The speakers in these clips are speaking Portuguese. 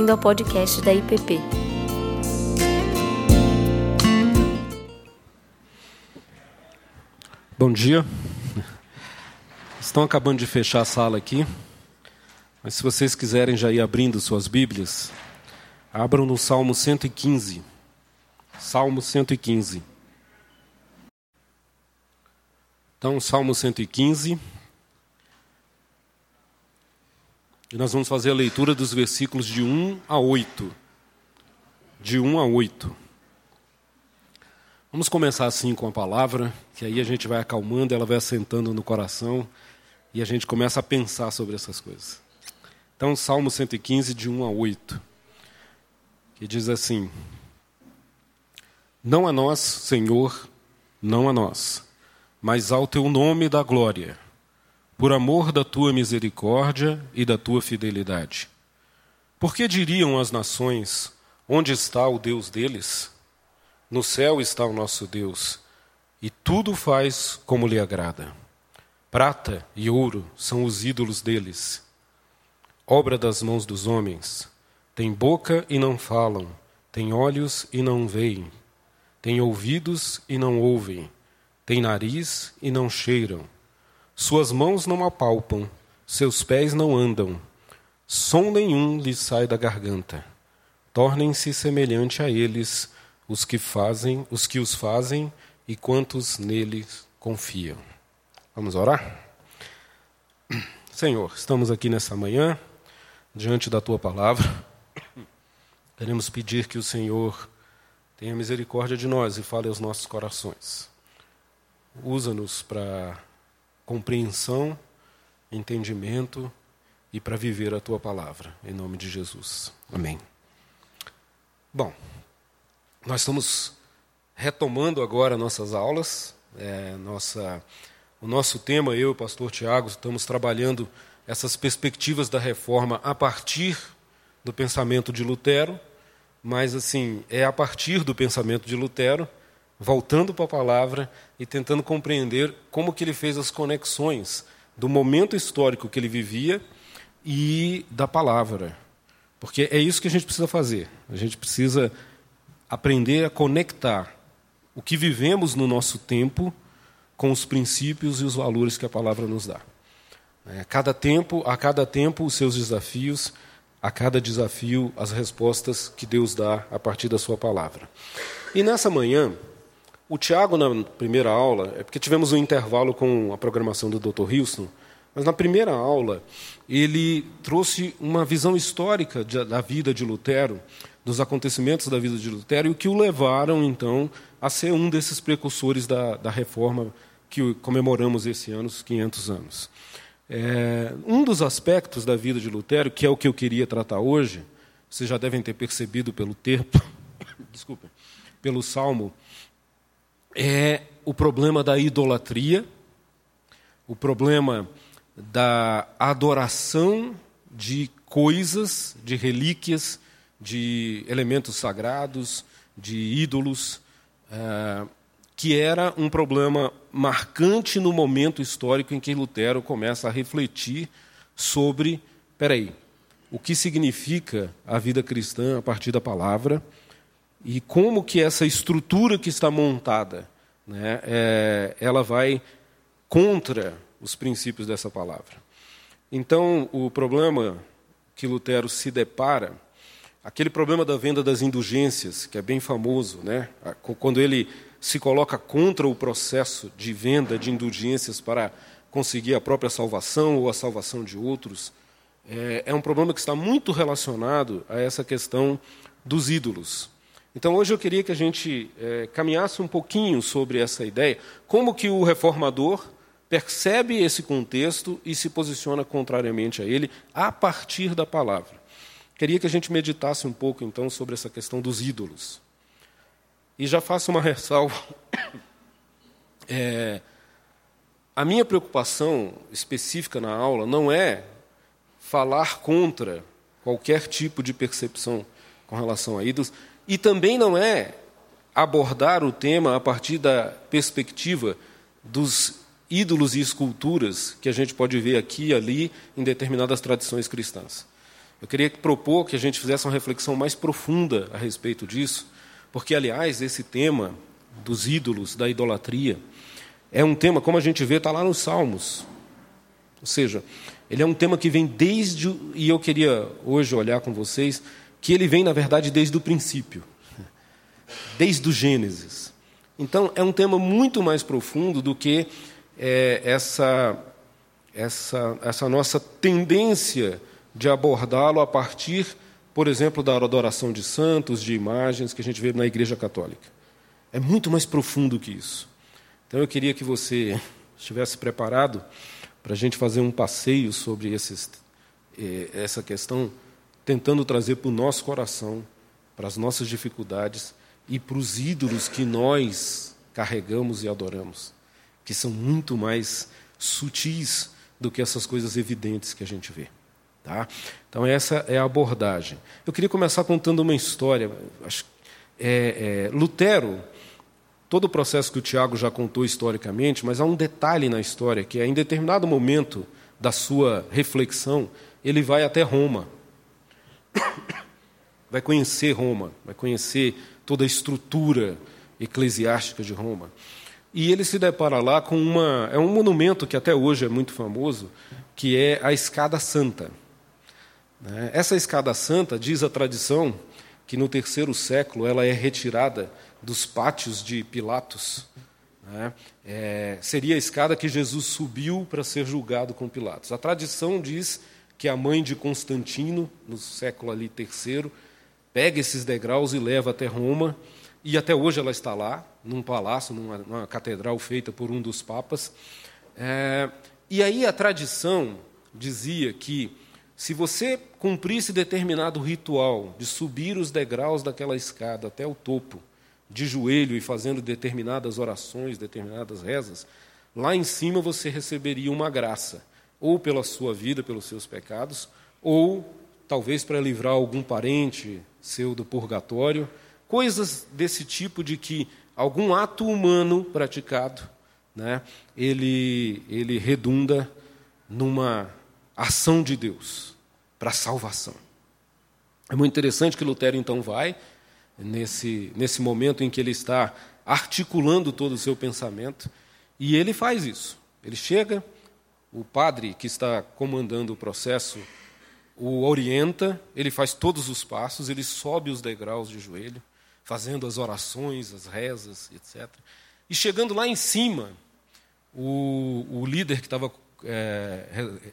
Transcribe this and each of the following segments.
bem-vindo ao podcast da IPP. Bom dia. Estão acabando de fechar a sala aqui, mas se vocês quiserem já ir abrindo suas Bíblias, abram no Salmo 115. Salmo 115. Então, Salmo 115. E nós vamos fazer a leitura dos versículos de 1 a 8. De 1 a 8. Vamos começar assim com a palavra, que aí a gente vai acalmando, ela vai assentando no coração e a gente começa a pensar sobre essas coisas. Então, Salmo 115, de 1 a 8, que diz assim: Não a nós, Senhor, não a nós, mas ao teu nome da glória por amor da tua misericórdia e da tua fidelidade. Por que diriam as nações: Onde está o Deus deles? No céu está o nosso Deus, e tudo faz como lhe agrada. Prata e ouro são os ídolos deles, obra das mãos dos homens. Tem boca e não falam, tem olhos e não veem, tem ouvidos e não ouvem, tem nariz e não cheiram suas mãos não apalpam, seus pés não andam, som nenhum lhes sai da garganta. Tornem-se semelhante a eles os que fazem, os que os fazem e quantos neles confiam. Vamos orar? Senhor, estamos aqui nessa manhã diante da tua palavra. Queremos pedir que o Senhor tenha misericórdia de nós e fale aos nossos corações. Usa-nos para compreensão, entendimento e para viver a tua palavra. Em nome de Jesus. Amém. Bom, nós estamos retomando agora nossas aulas. É, nossa, o nosso tema, eu e o pastor Tiago, estamos trabalhando essas perspectivas da reforma a partir do pensamento de Lutero, mas assim, é a partir do pensamento de Lutero voltando para a palavra e tentando compreender como que ele fez as conexões do momento histórico que ele vivia e da palavra. Porque é isso que a gente precisa fazer. A gente precisa aprender a conectar o que vivemos no nosso tempo com os princípios e os valores que a palavra nos dá. A cada tempo, a cada tempo os seus desafios, a cada desafio as respostas que Deus dá a partir da sua palavra. E nessa manhã, o Tiago, na primeira aula, é porque tivemos um intervalo com a programação do Dr. Wilson, mas na primeira aula ele trouxe uma visão histórica da vida de Lutero, dos acontecimentos da vida de Lutero e o que o levaram, então, a ser um desses precursores da, da reforma que comemoramos esse ano, os 500 anos. É, um dos aspectos da vida de Lutero, que é o que eu queria tratar hoje, vocês já devem ter percebido pelo tempo, desculpa, pelo salmo é o problema da idolatria, o problema da adoração de coisas, de relíquias, de elementos sagrados, de ídolos, é, que era um problema marcante no momento histórico em que Lutero começa a refletir sobre, peraí, o que significa a vida cristã a partir da palavra e como que essa estrutura que está montada, né, é, ela vai contra os princípios dessa palavra. Então, o problema que Lutero se depara, aquele problema da venda das indulgências, que é bem famoso, né, quando ele se coloca contra o processo de venda de indulgências para conseguir a própria salvação ou a salvação de outros, é, é um problema que está muito relacionado a essa questão dos ídolos. Então, hoje eu queria que a gente é, caminhasse um pouquinho sobre essa ideia, como que o reformador percebe esse contexto e se posiciona contrariamente a ele a partir da palavra. Queria que a gente meditasse um pouco, então, sobre essa questão dos ídolos. E já faço uma ressalva. É, a minha preocupação específica na aula não é falar contra qualquer tipo de percepção com relação a ídolos, e também não é abordar o tema a partir da perspectiva dos ídolos e esculturas que a gente pode ver aqui e ali em determinadas tradições cristãs. Eu queria propor que a gente fizesse uma reflexão mais profunda a respeito disso, porque, aliás, esse tema dos ídolos, da idolatria, é um tema, como a gente vê, está lá nos Salmos. Ou seja, ele é um tema que vem desde. E eu queria hoje olhar com vocês que ele vem, na verdade, desde o princípio desde o Gênesis. Então, é um tema muito mais profundo do que é, essa, essa, essa nossa tendência de abordá-lo a partir, por exemplo, da adoração de santos, de imagens que a gente vê na Igreja Católica. É muito mais profundo que isso. Então, eu queria que você estivesse preparado para a gente fazer um passeio sobre esses, eh, essa questão, tentando trazer para o nosso coração, para as nossas dificuldades, e para os ídolos que nós carregamos e adoramos, que são muito mais sutis do que essas coisas evidentes que a gente vê. Tá? Então, essa é a abordagem. Eu queria começar contando uma história. É, é, Lutero, todo o processo que o Tiago já contou historicamente, mas há um detalhe na história que, é, em determinado momento da sua reflexão, ele vai até Roma. Vai conhecer Roma, vai conhecer toda a estrutura eclesiástica de Roma. E ele se depara lá com uma. É um monumento que até hoje é muito famoso, que é a Escada Santa. Né? Essa Escada Santa, diz a tradição, que no terceiro século ela é retirada dos pátios de Pilatos. Né? É, seria a escada que Jesus subiu para ser julgado com Pilatos. A tradição diz que a mãe de Constantino, no século ali terceiro, pega esses degraus e leva até Roma, e até hoje ela está lá, num palácio, numa, numa catedral feita por um dos papas. É, e aí a tradição dizia que se você cumprisse determinado ritual de subir os degraus daquela escada até o topo, de joelho e fazendo determinadas orações, determinadas rezas, lá em cima você receberia uma graça, ou pela sua vida, pelos seus pecados, ou talvez para livrar algum parente seu do purgatório, coisas desse tipo de que algum ato humano praticado, né, ele, ele redunda numa ação de Deus para salvação. É muito interessante que Lutero então vai nesse, nesse momento em que ele está articulando todo o seu pensamento e ele faz isso. Ele chega, o padre que está comandando o processo o orienta, ele faz todos os passos, ele sobe os degraus de joelho, fazendo as orações, as rezas, etc. E chegando lá em cima, o, o líder que estava é, é,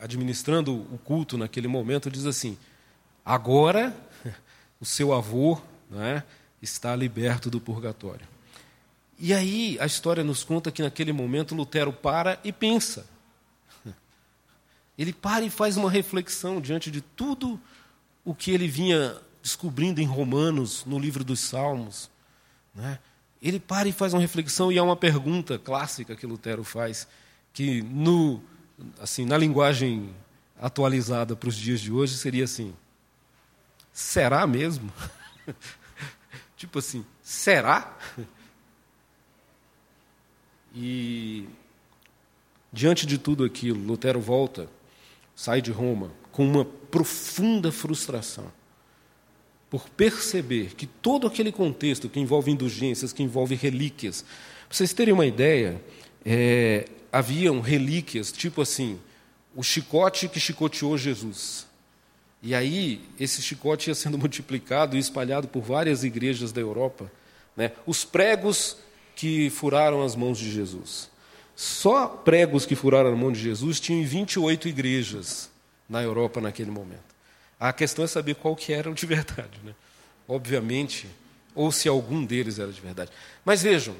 administrando o culto naquele momento diz assim: agora o seu avô né, está liberto do purgatório. E aí a história nos conta que naquele momento Lutero para e pensa. Ele para e faz uma reflexão diante de tudo o que ele vinha descobrindo em Romanos, no livro dos Salmos. Né? Ele para e faz uma reflexão, e há uma pergunta clássica que Lutero faz, que no, assim, na linguagem atualizada para os dias de hoje seria assim: será mesmo? tipo assim, será? E diante de tudo aquilo, Lutero volta sai de Roma com uma profunda frustração por perceber que todo aquele contexto que envolve indulgências, que envolve relíquias, para vocês terem uma ideia, é, haviam relíquias, tipo assim, o chicote que chicoteou Jesus. E aí, esse chicote ia sendo multiplicado e espalhado por várias igrejas da Europa. Né? Os pregos que furaram as mãos de Jesus. Só pregos que furaram a mão de Jesus tinham 28 igrejas na Europa naquele momento. A questão é saber qual que eram de verdade, né? obviamente, ou se algum deles era de verdade. Mas vejam,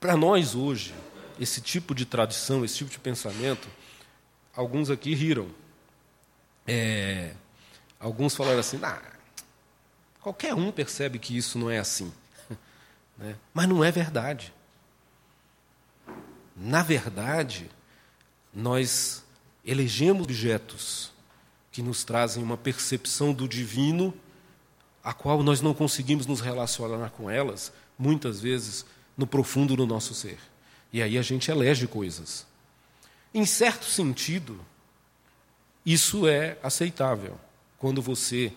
para nós hoje, esse tipo de tradição, esse tipo de pensamento, alguns aqui riram. É, alguns falaram assim, ah, qualquer um percebe que isso não é assim. Né? Mas não é verdade. Na verdade, nós elegemos objetos que nos trazem uma percepção do divino, a qual nós não conseguimos nos relacionar com elas, muitas vezes, no profundo do nosso ser. E aí a gente elege coisas. Em certo sentido, Isso é aceitável quando você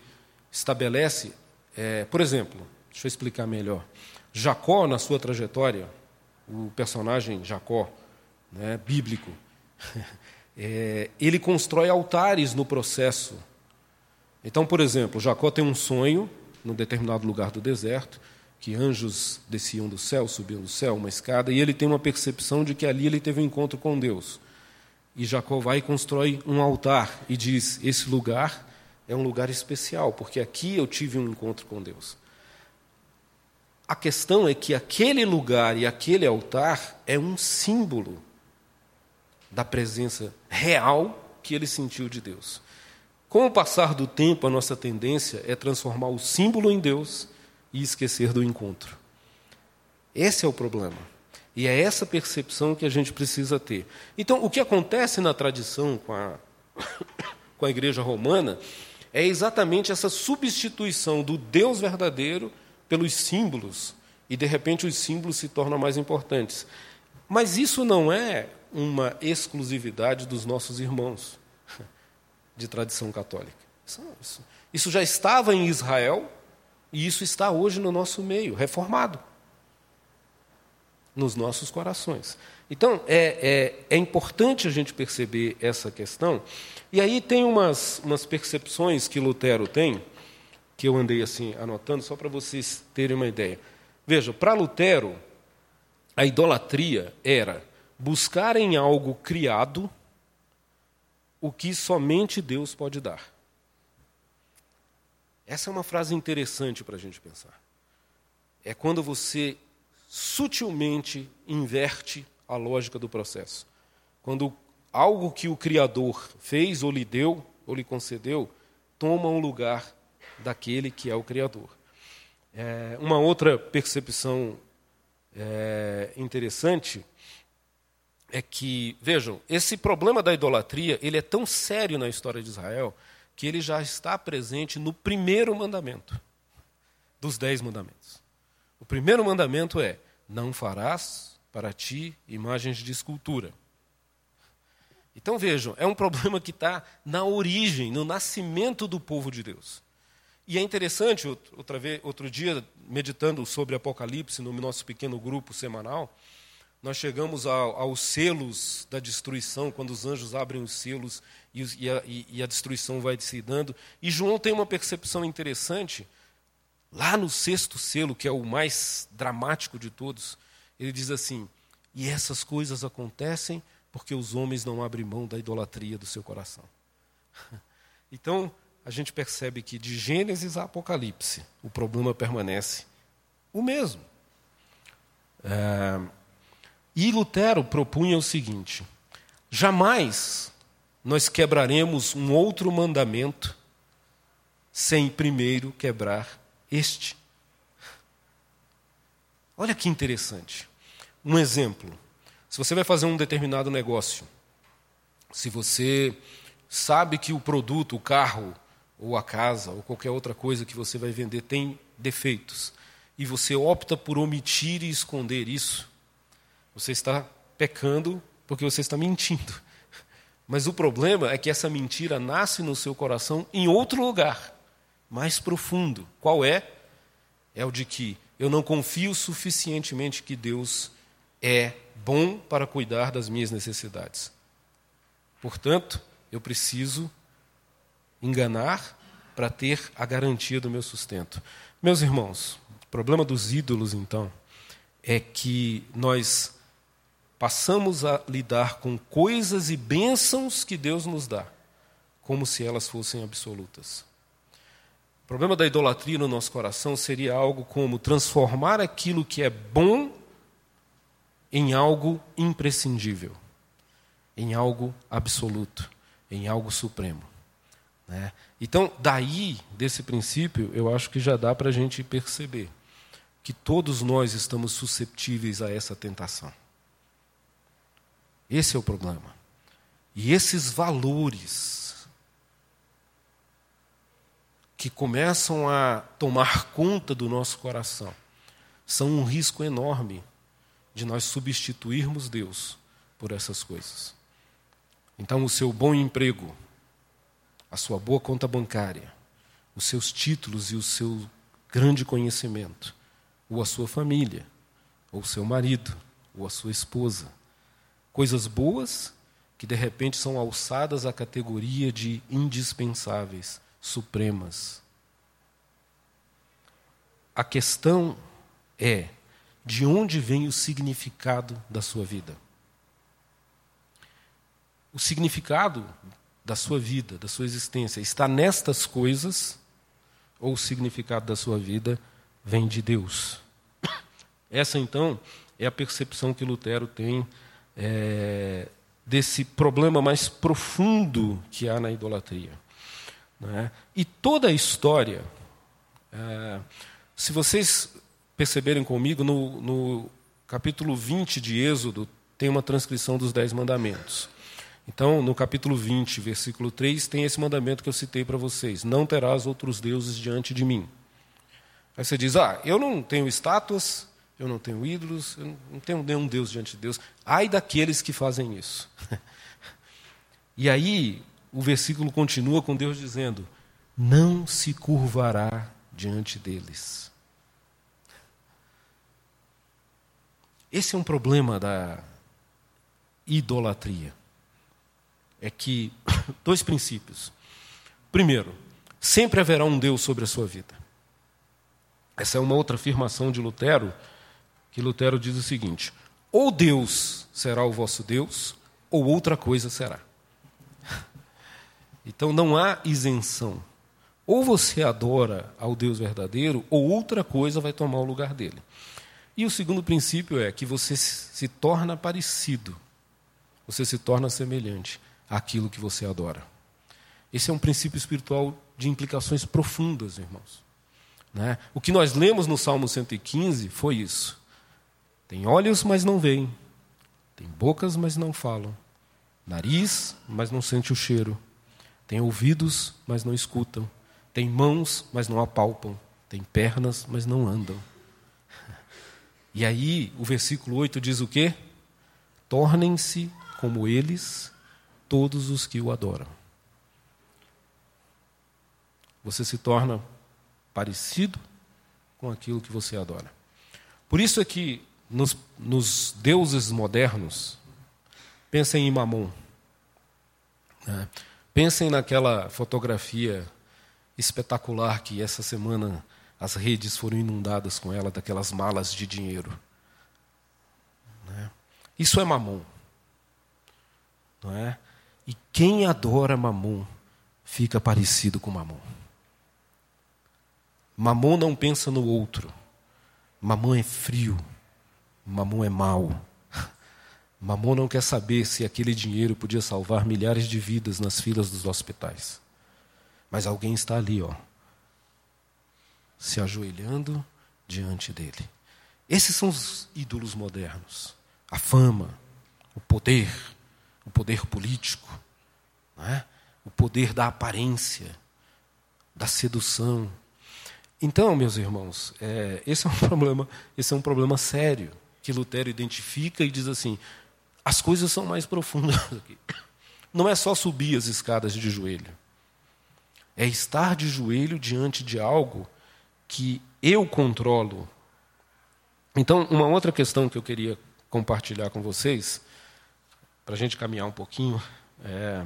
estabelece, é, por exemplo, deixa eu explicar melhor. Jacó, na sua trajetória, o personagem Jacó, né, bíblico, é, ele constrói altares no processo. Então, por exemplo, Jacó tem um sonho num determinado lugar do deserto, que anjos desciam do céu, subiam do céu, uma escada, e ele tem uma percepção de que ali ele teve um encontro com Deus. E Jacó vai e constrói um altar e diz: Esse lugar é um lugar especial, porque aqui eu tive um encontro com Deus. A questão é que aquele lugar e aquele altar é um símbolo da presença real que ele sentiu de Deus. Com o passar do tempo, a nossa tendência é transformar o símbolo em Deus e esquecer do encontro. Esse é o problema. E é essa percepção que a gente precisa ter. Então, o que acontece na tradição com a, com a igreja romana é exatamente essa substituição do Deus verdadeiro pelos símbolos, e de repente os símbolos se tornam mais importantes. Mas isso não é uma exclusividade dos nossos irmãos de tradição católica. Isso, já estava em Israel e isso está hoje no nosso meio, reformado nos nossos corações. Então, é, é, é, importante a gente perceber essa questão. E aí tem umas, umas percepções que Lutero tem, que eu andei assim anotando, só para vocês terem uma ideia. Veja, para Lutero, a idolatria era buscar em algo criado o que somente Deus pode dar. Essa é uma frase interessante para a gente pensar. É quando você sutilmente inverte a lógica do processo. Quando algo que o Criador fez ou lhe deu ou lhe concedeu toma um lugar daquele que é o Criador. É, uma outra percepção é, interessante é que, vejam, esse problema da idolatria ele é tão sério na história de Israel que ele já está presente no primeiro mandamento dos dez mandamentos. O primeiro mandamento é: não farás para ti imagens de escultura. Então vejam, é um problema que está na origem, no nascimento do povo de Deus. E é interessante, outra vez, outro dia, meditando sobre Apocalipse no nosso pequeno grupo semanal, nós chegamos ao, aos selos da destruição, quando os anjos abrem os selos e, e, a, e a destruição vai se dando. E João tem uma percepção interessante Lá no sexto selo, que é o mais dramático de todos, ele diz assim: E essas coisas acontecem porque os homens não abrem mão da idolatria do seu coração. Então, a gente percebe que de Gênesis a Apocalipse, o problema permanece o mesmo. É, e Lutero propunha o seguinte: jamais nós quebraremos um outro mandamento sem primeiro quebrar este. Olha que interessante. Um exemplo. Se você vai fazer um determinado negócio, se você sabe que o produto, o carro, ou a casa, ou qualquer outra coisa que você vai vender tem defeitos, e você opta por omitir e esconder isso, você está pecando porque você está mentindo. Mas o problema é que essa mentira nasce no seu coração em outro lugar mais profundo. Qual é? É o de que eu não confio suficientemente que Deus é bom para cuidar das minhas necessidades. Portanto, eu preciso enganar para ter a garantia do meu sustento. Meus irmãos, o problema dos ídolos, então, é que nós passamos a lidar com coisas e bênçãos que Deus nos dá, como se elas fossem absolutas. O problema da idolatria no nosso coração seria algo como transformar aquilo que é bom em algo imprescindível, em algo absoluto, em algo supremo. Né? Então, daí, desse princípio, eu acho que já dá para a gente perceber que todos nós estamos susceptíveis a essa tentação. Esse é o problema. E esses valores que começam a tomar conta do nosso coração são um risco enorme de nós substituirmos Deus por essas coisas. Então, o seu bom emprego, a sua boa conta bancária, os seus títulos e o seu grande conhecimento, ou a sua família, ou seu marido, ou a sua esposa. Coisas boas que de repente são alçadas à categoria de indispensáveis, supremas. A questão é de onde vem o significado da sua vida? O significado da sua vida, da sua existência, está nestas coisas ou o significado da sua vida vem de Deus? Essa, então, é a percepção que Lutero tem é, desse problema mais profundo que há na idolatria. Né? E toda a história, é, se vocês perceberem comigo, no, no capítulo 20 de Êxodo, tem uma transcrição dos Dez Mandamentos. Então, no capítulo 20, versículo 3, tem esse mandamento que eu citei para vocês: Não terás outros deuses diante de mim. Aí você diz: Ah, eu não tenho estátuas, eu não tenho ídolos, eu não tenho nenhum Deus diante de Deus. Ai daqueles que fazem isso. e aí, o versículo continua com Deus dizendo: Não se curvará diante deles. Esse é um problema da idolatria. É que, dois princípios. Primeiro, sempre haverá um Deus sobre a sua vida. Essa é uma outra afirmação de Lutero, que Lutero diz o seguinte: ou Deus será o vosso Deus, ou outra coisa será. Então não há isenção. Ou você adora ao Deus verdadeiro, ou outra coisa vai tomar o lugar dele. E o segundo princípio é que você se torna parecido, você se torna semelhante àquilo que você adora. Esse é um princípio espiritual de implicações profundas, irmãos. Né? O que nós lemos no Salmo 115 foi isso. Tem olhos, mas não veem. Tem bocas, mas não falam. Nariz, mas não sente o cheiro. Tem ouvidos, mas não escutam. Tem mãos, mas não apalpam. Tem pernas, mas não andam. E aí, o versículo 8 diz o quê? Tornem-se como eles todos os que o adoram. Você se torna parecido com aquilo que você adora. Por isso é que nos, nos deuses modernos, pensem em Mamon. Né? Pensem naquela fotografia espetacular que essa semana as redes foram inundadas com ela, daquelas malas de dinheiro. Né? Isso é mamon. Não é? E quem adora mamon fica parecido com mamon. Mamon não pensa no outro. Mamon é frio. Mamon é mau. Mamon não quer saber se aquele dinheiro podia salvar milhares de vidas nas filas dos hospitais. Mas alguém está ali, ó, se ajoelhando diante dele. Esses são os ídolos modernos. A fama, o poder, o poder político, é? o poder da aparência, da sedução. Então, meus irmãos, é, esse é um problema, esse é um problema sério que Lutero identifica e diz assim: as coisas são mais profundas aqui. Não é só subir as escadas de joelho, é estar de joelho diante de algo que eu controlo. Então, uma outra questão que eu queria compartilhar com vocês, para a gente caminhar um pouquinho, é.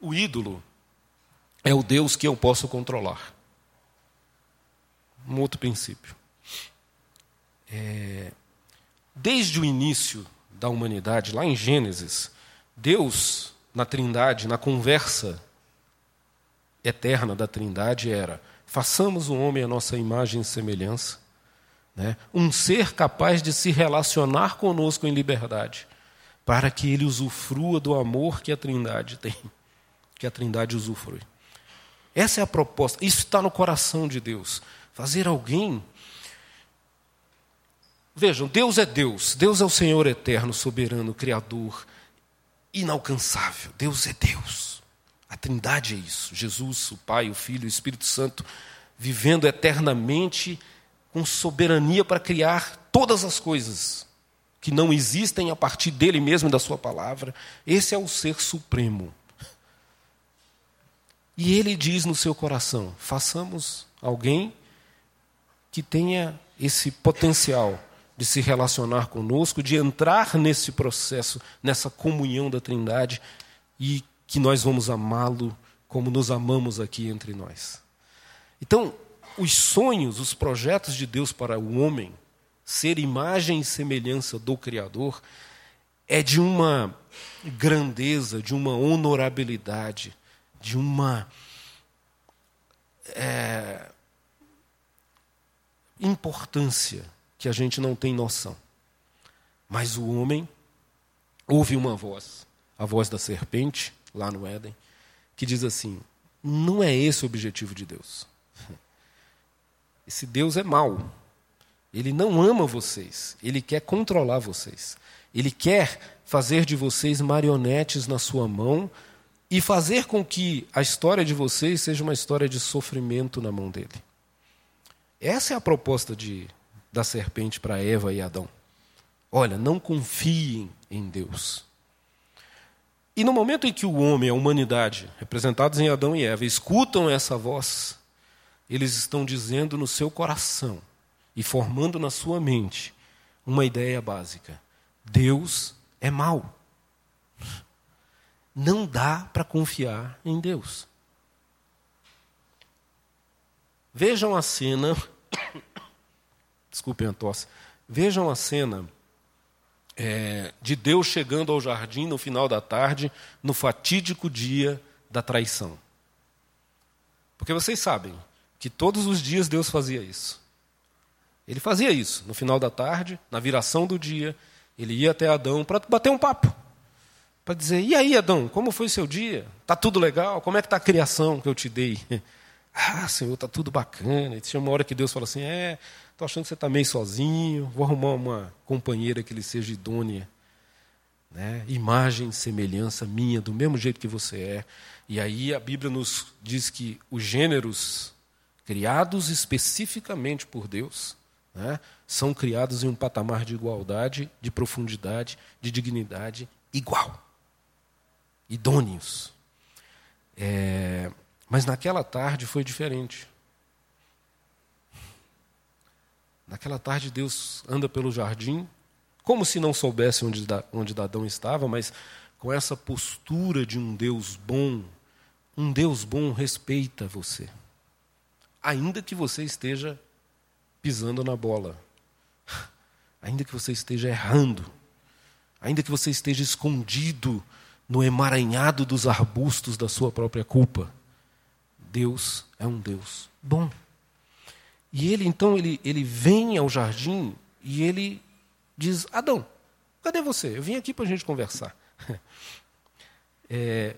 O ídolo é o Deus que eu posso controlar. Um outro princípio. É, desde o início da humanidade, lá em Gênesis, Deus, na Trindade, na conversa eterna da Trindade era: façamos o homem a nossa imagem e semelhança, né? um ser capaz de se relacionar conosco em liberdade, para que ele usufrua do amor que a Trindade tem, que a Trindade usufrui. Essa é a proposta, isso está no coração de Deus. Fazer alguém. Vejam, Deus é Deus, Deus é o Senhor eterno, soberano, criador, inalcançável. Deus é Deus. A Trindade é isso: Jesus, o Pai, o Filho o Espírito Santo, vivendo eternamente com soberania para criar todas as coisas que não existem a partir dele mesmo e da sua palavra. Esse é o ser supremo. E ele diz no seu coração: façamos alguém que tenha esse potencial de se relacionar conosco, de entrar nesse processo, nessa comunhão da Trindade e que nós vamos amá-lo como nos amamos aqui entre nós. Então, os sonhos, os projetos de Deus para o homem, ser imagem e semelhança do Criador, é de uma grandeza, de uma honorabilidade, de uma é, importância que a gente não tem noção. Mas o homem ouve uma voz, a voz da serpente, lá no Éden, que diz assim: não é esse o objetivo de Deus. Esse Deus é mau. Ele não ama vocês. Ele quer controlar vocês. Ele quer fazer de vocês marionetes na sua mão e fazer com que a história de vocês seja uma história de sofrimento na mão dele. Essa é a proposta de, da serpente para Eva e Adão. Olha, não confiem em Deus. E no momento em que o homem, a humanidade, representados em Adão e Eva, escutam essa voz, eles estão dizendo no seu coração e formando na sua mente uma ideia básica: Deus é mau. Não dá para confiar em Deus. Vejam a cena. Desculpem a tosse. Vejam a cena é, de Deus chegando ao jardim no final da tarde, no fatídico dia da traição. Porque vocês sabem que todos os dias Deus fazia isso. Ele fazia isso no final da tarde, na viração do dia, ele ia até Adão para bater um papo para dizer: E aí, Adão, como foi seu dia? Está tudo legal? Como é que está a criação que eu te dei? Ah, Senhor, está tudo bacana. E tinha uma hora que Deus fala assim: É, estou achando que você está meio sozinho, vou arrumar uma companheira que lhe seja idônea. Né? Imagem, semelhança minha, do mesmo jeito que você é. E aí a Bíblia nos diz que os gêneros criados especificamente por Deus né, são criados em um patamar de igualdade, de profundidade, de dignidade igual idôneos. É, mas naquela tarde foi diferente. Naquela tarde Deus anda pelo jardim, como se não soubesse onde, onde Adão estava, mas com essa postura de um Deus bom. Um Deus bom respeita você, ainda que você esteja pisando na bola, ainda que você esteja errando, ainda que você esteja escondido no emaranhado dos arbustos da sua própria culpa. Deus é um Deus bom. E ele então ele, ele vem ao jardim e ele diz: Adão, cadê você? Eu vim aqui para a gente conversar. É,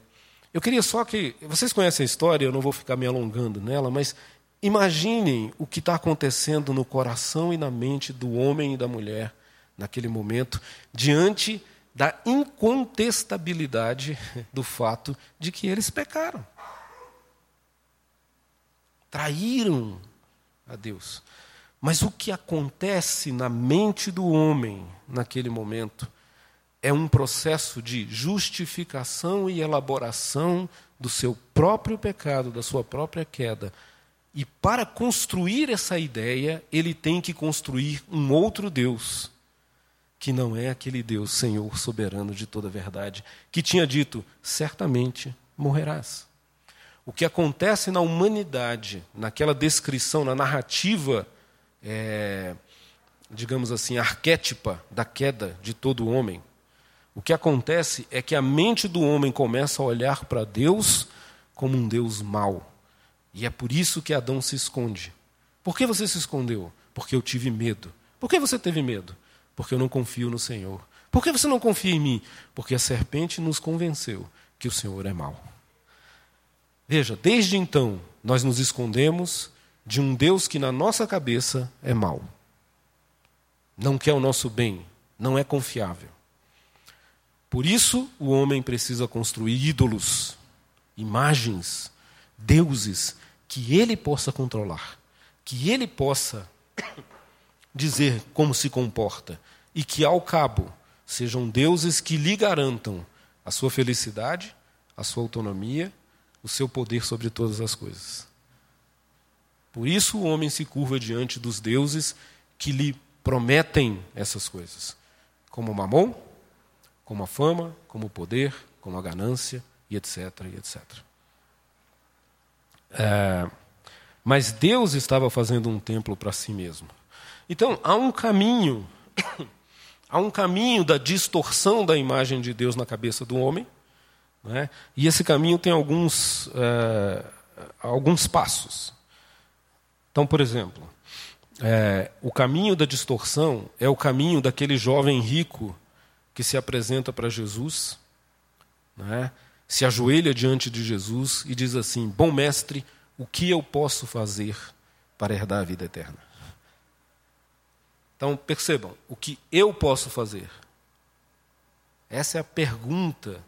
eu queria só que. Vocês conhecem a história, eu não vou ficar me alongando nela, mas imaginem o que está acontecendo no coração e na mente do homem e da mulher naquele momento, diante da incontestabilidade do fato de que eles pecaram. Traíram a Deus. Mas o que acontece na mente do homem naquele momento é um processo de justificação e elaboração do seu próprio pecado, da sua própria queda. E para construir essa ideia, ele tem que construir um outro Deus que não é aquele Deus, Senhor soberano de toda verdade, que tinha dito: certamente morrerás. O que acontece na humanidade, naquela descrição, na narrativa, é, digamos assim, arquétipa da queda de todo homem, o que acontece é que a mente do homem começa a olhar para Deus como um Deus mau. E é por isso que Adão se esconde. Por que você se escondeu? Porque eu tive medo. Por que você teve medo? Porque eu não confio no Senhor. Por que você não confia em mim? Porque a serpente nos convenceu que o Senhor é mau. Veja, desde então, nós nos escondemos de um Deus que na nossa cabeça é mau. Não quer o nosso bem, não é confiável. Por isso, o homem precisa construir ídolos, imagens, deuses que ele possa controlar, que ele possa dizer como se comporta e que, ao cabo, sejam deuses que lhe garantam a sua felicidade, a sua autonomia, o seu poder sobre todas as coisas. Por isso o homem se curva diante dos deuses que lhe prometem essas coisas, como o mamon, como a fama, como o poder, como a ganância, e etc. E etc. É, mas Deus estava fazendo um templo para si mesmo. Então há um caminho, há um caminho da distorção da imagem de Deus na cabeça do homem, né? e esse caminho tem alguns, é, alguns passos. Então, por exemplo, é, o caminho da distorção é o caminho daquele jovem rico que se apresenta para Jesus, né? Se ajoelha diante de Jesus e diz assim: Bom mestre, o que eu posso fazer para herdar a vida eterna? Então, percebam, o que eu posso fazer? Essa é a pergunta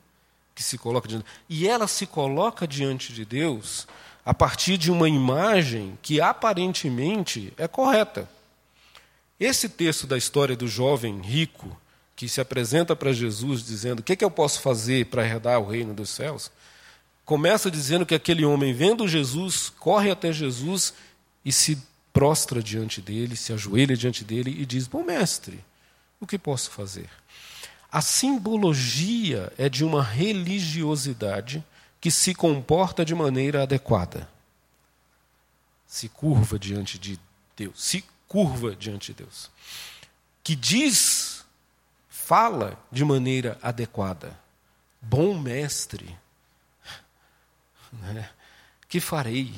que se coloca diante. E ela se coloca diante de Deus a partir de uma imagem que aparentemente é correta. Esse texto da história do jovem rico que se apresenta para Jesus dizendo: O que, é que eu posso fazer para herdar o reino dos céus? Começa dizendo que aquele homem, vendo Jesus, corre até Jesus e se prostra diante dele, se ajoelha diante dele e diz: Bom mestre, o que posso fazer? A simbologia é de uma religiosidade que se comporta de maneira adequada. Se curva diante de Deus, se curva diante de Deus. Que diz fala de maneira adequada. Bom mestre, né? que farei?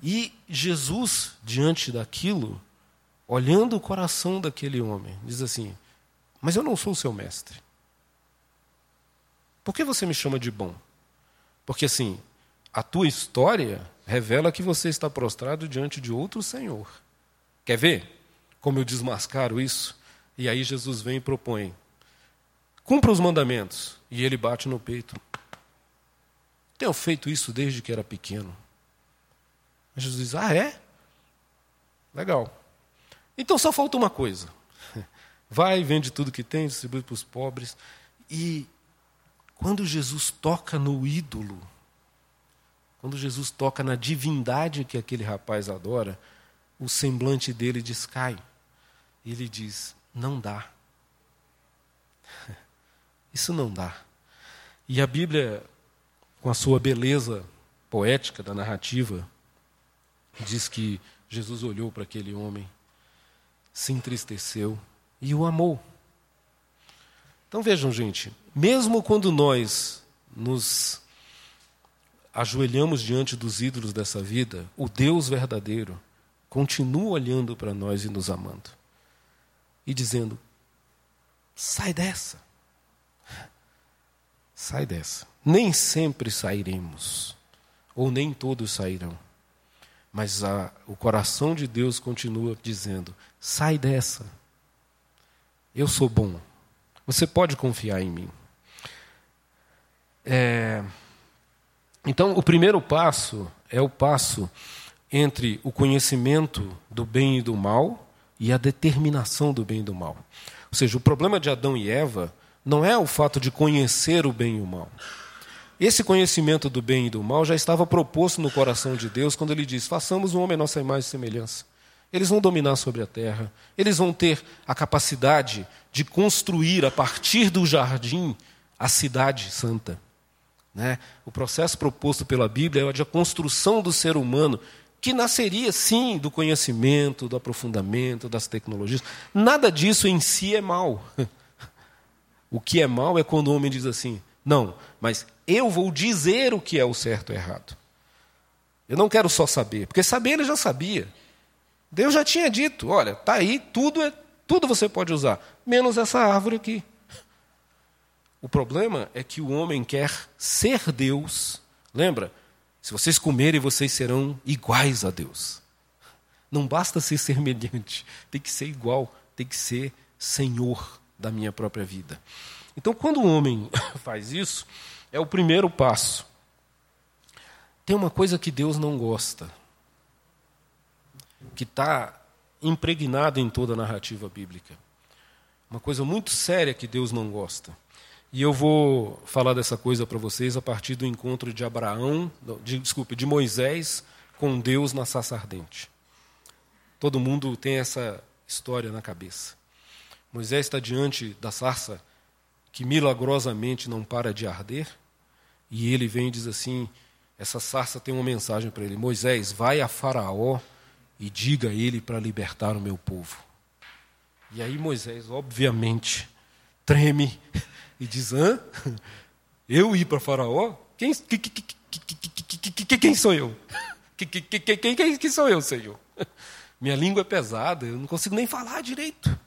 E Jesus, diante daquilo, olhando o coração daquele homem, diz assim: Mas eu não sou seu mestre. Por que você me chama de bom? Porque assim, a tua história revela que você está prostrado diante de outro Senhor. Quer ver como eu desmascaro isso? E aí Jesus vem e propõe: cumpra os mandamentos. E ele bate no peito. Tenho feito isso desde que era pequeno. Jesus diz: Ah, é? Legal. Então só falta uma coisa. Vai, vende tudo que tem, distribui para os pobres. E quando Jesus toca no ídolo, quando Jesus toca na divindade que aquele rapaz adora, o semblante dele descai. Ele diz: não dá. Isso não dá. E a Bíblia, com a sua beleza poética da narrativa, diz que Jesus olhou para aquele homem, se entristeceu e o amou. Então vejam, gente, mesmo quando nós nos ajoelhamos diante dos ídolos dessa vida, o Deus verdadeiro continua olhando para nós e nos amando e dizendo: sai dessa. Sai dessa. Nem sempre sairemos, ou nem todos sairão. Mas a, o coração de Deus continua dizendo: sai dessa. Eu sou bom. Você pode confiar em mim. É, então, o primeiro passo é o passo entre o conhecimento do bem e do mal e a determinação do bem e do mal. Ou seja, o problema de Adão e Eva não é o fato de conhecer o bem e o mal. Esse conhecimento do bem e do mal já estava proposto no coração de Deus quando ele diz: façamos um homem a nossa imagem e semelhança. Eles vão dominar sobre a terra, eles vão ter a capacidade de construir a partir do jardim a cidade santa. Né? O processo proposto pela Bíblia é o de a construção do ser humano que nasceria sim do conhecimento, do aprofundamento, das tecnologias. Nada disso em si é mal. O que é mal é quando o homem diz assim: não, mas eu vou dizer o que é o certo e o errado. Eu não quero só saber, porque saber ele já sabia. Deus já tinha dito: olha, está aí, tudo, é, tudo você pode usar, menos essa árvore aqui. O problema é que o homem quer ser Deus. Lembra? Se vocês comerem, vocês serão iguais a Deus. Não basta ser semelhante, tem que ser igual, tem que ser Senhor da minha própria vida. Então, quando o homem faz isso, é o primeiro passo. Tem uma coisa que Deus não gosta, que está impregnada em toda a narrativa bíblica. Uma coisa muito séria que Deus não gosta. E eu vou falar dessa coisa para vocês a partir do encontro de Abraão, de, desculpe, de Moisés com Deus na sarça ardente. Todo mundo tem essa história na cabeça. Moisés está diante da sarça que milagrosamente não para de arder, e ele vem e diz assim: essa sarça tem uma mensagem para ele: Moisés, vai a Faraó e diga a ele para libertar o meu povo. E aí Moisés, obviamente, treme e diz: Hã? Eu ir para Faraó? Quem, que, que, que, quem sou eu? Quem, quem, quem sou eu, Senhor? Minha língua é pesada, eu não consigo nem falar direito.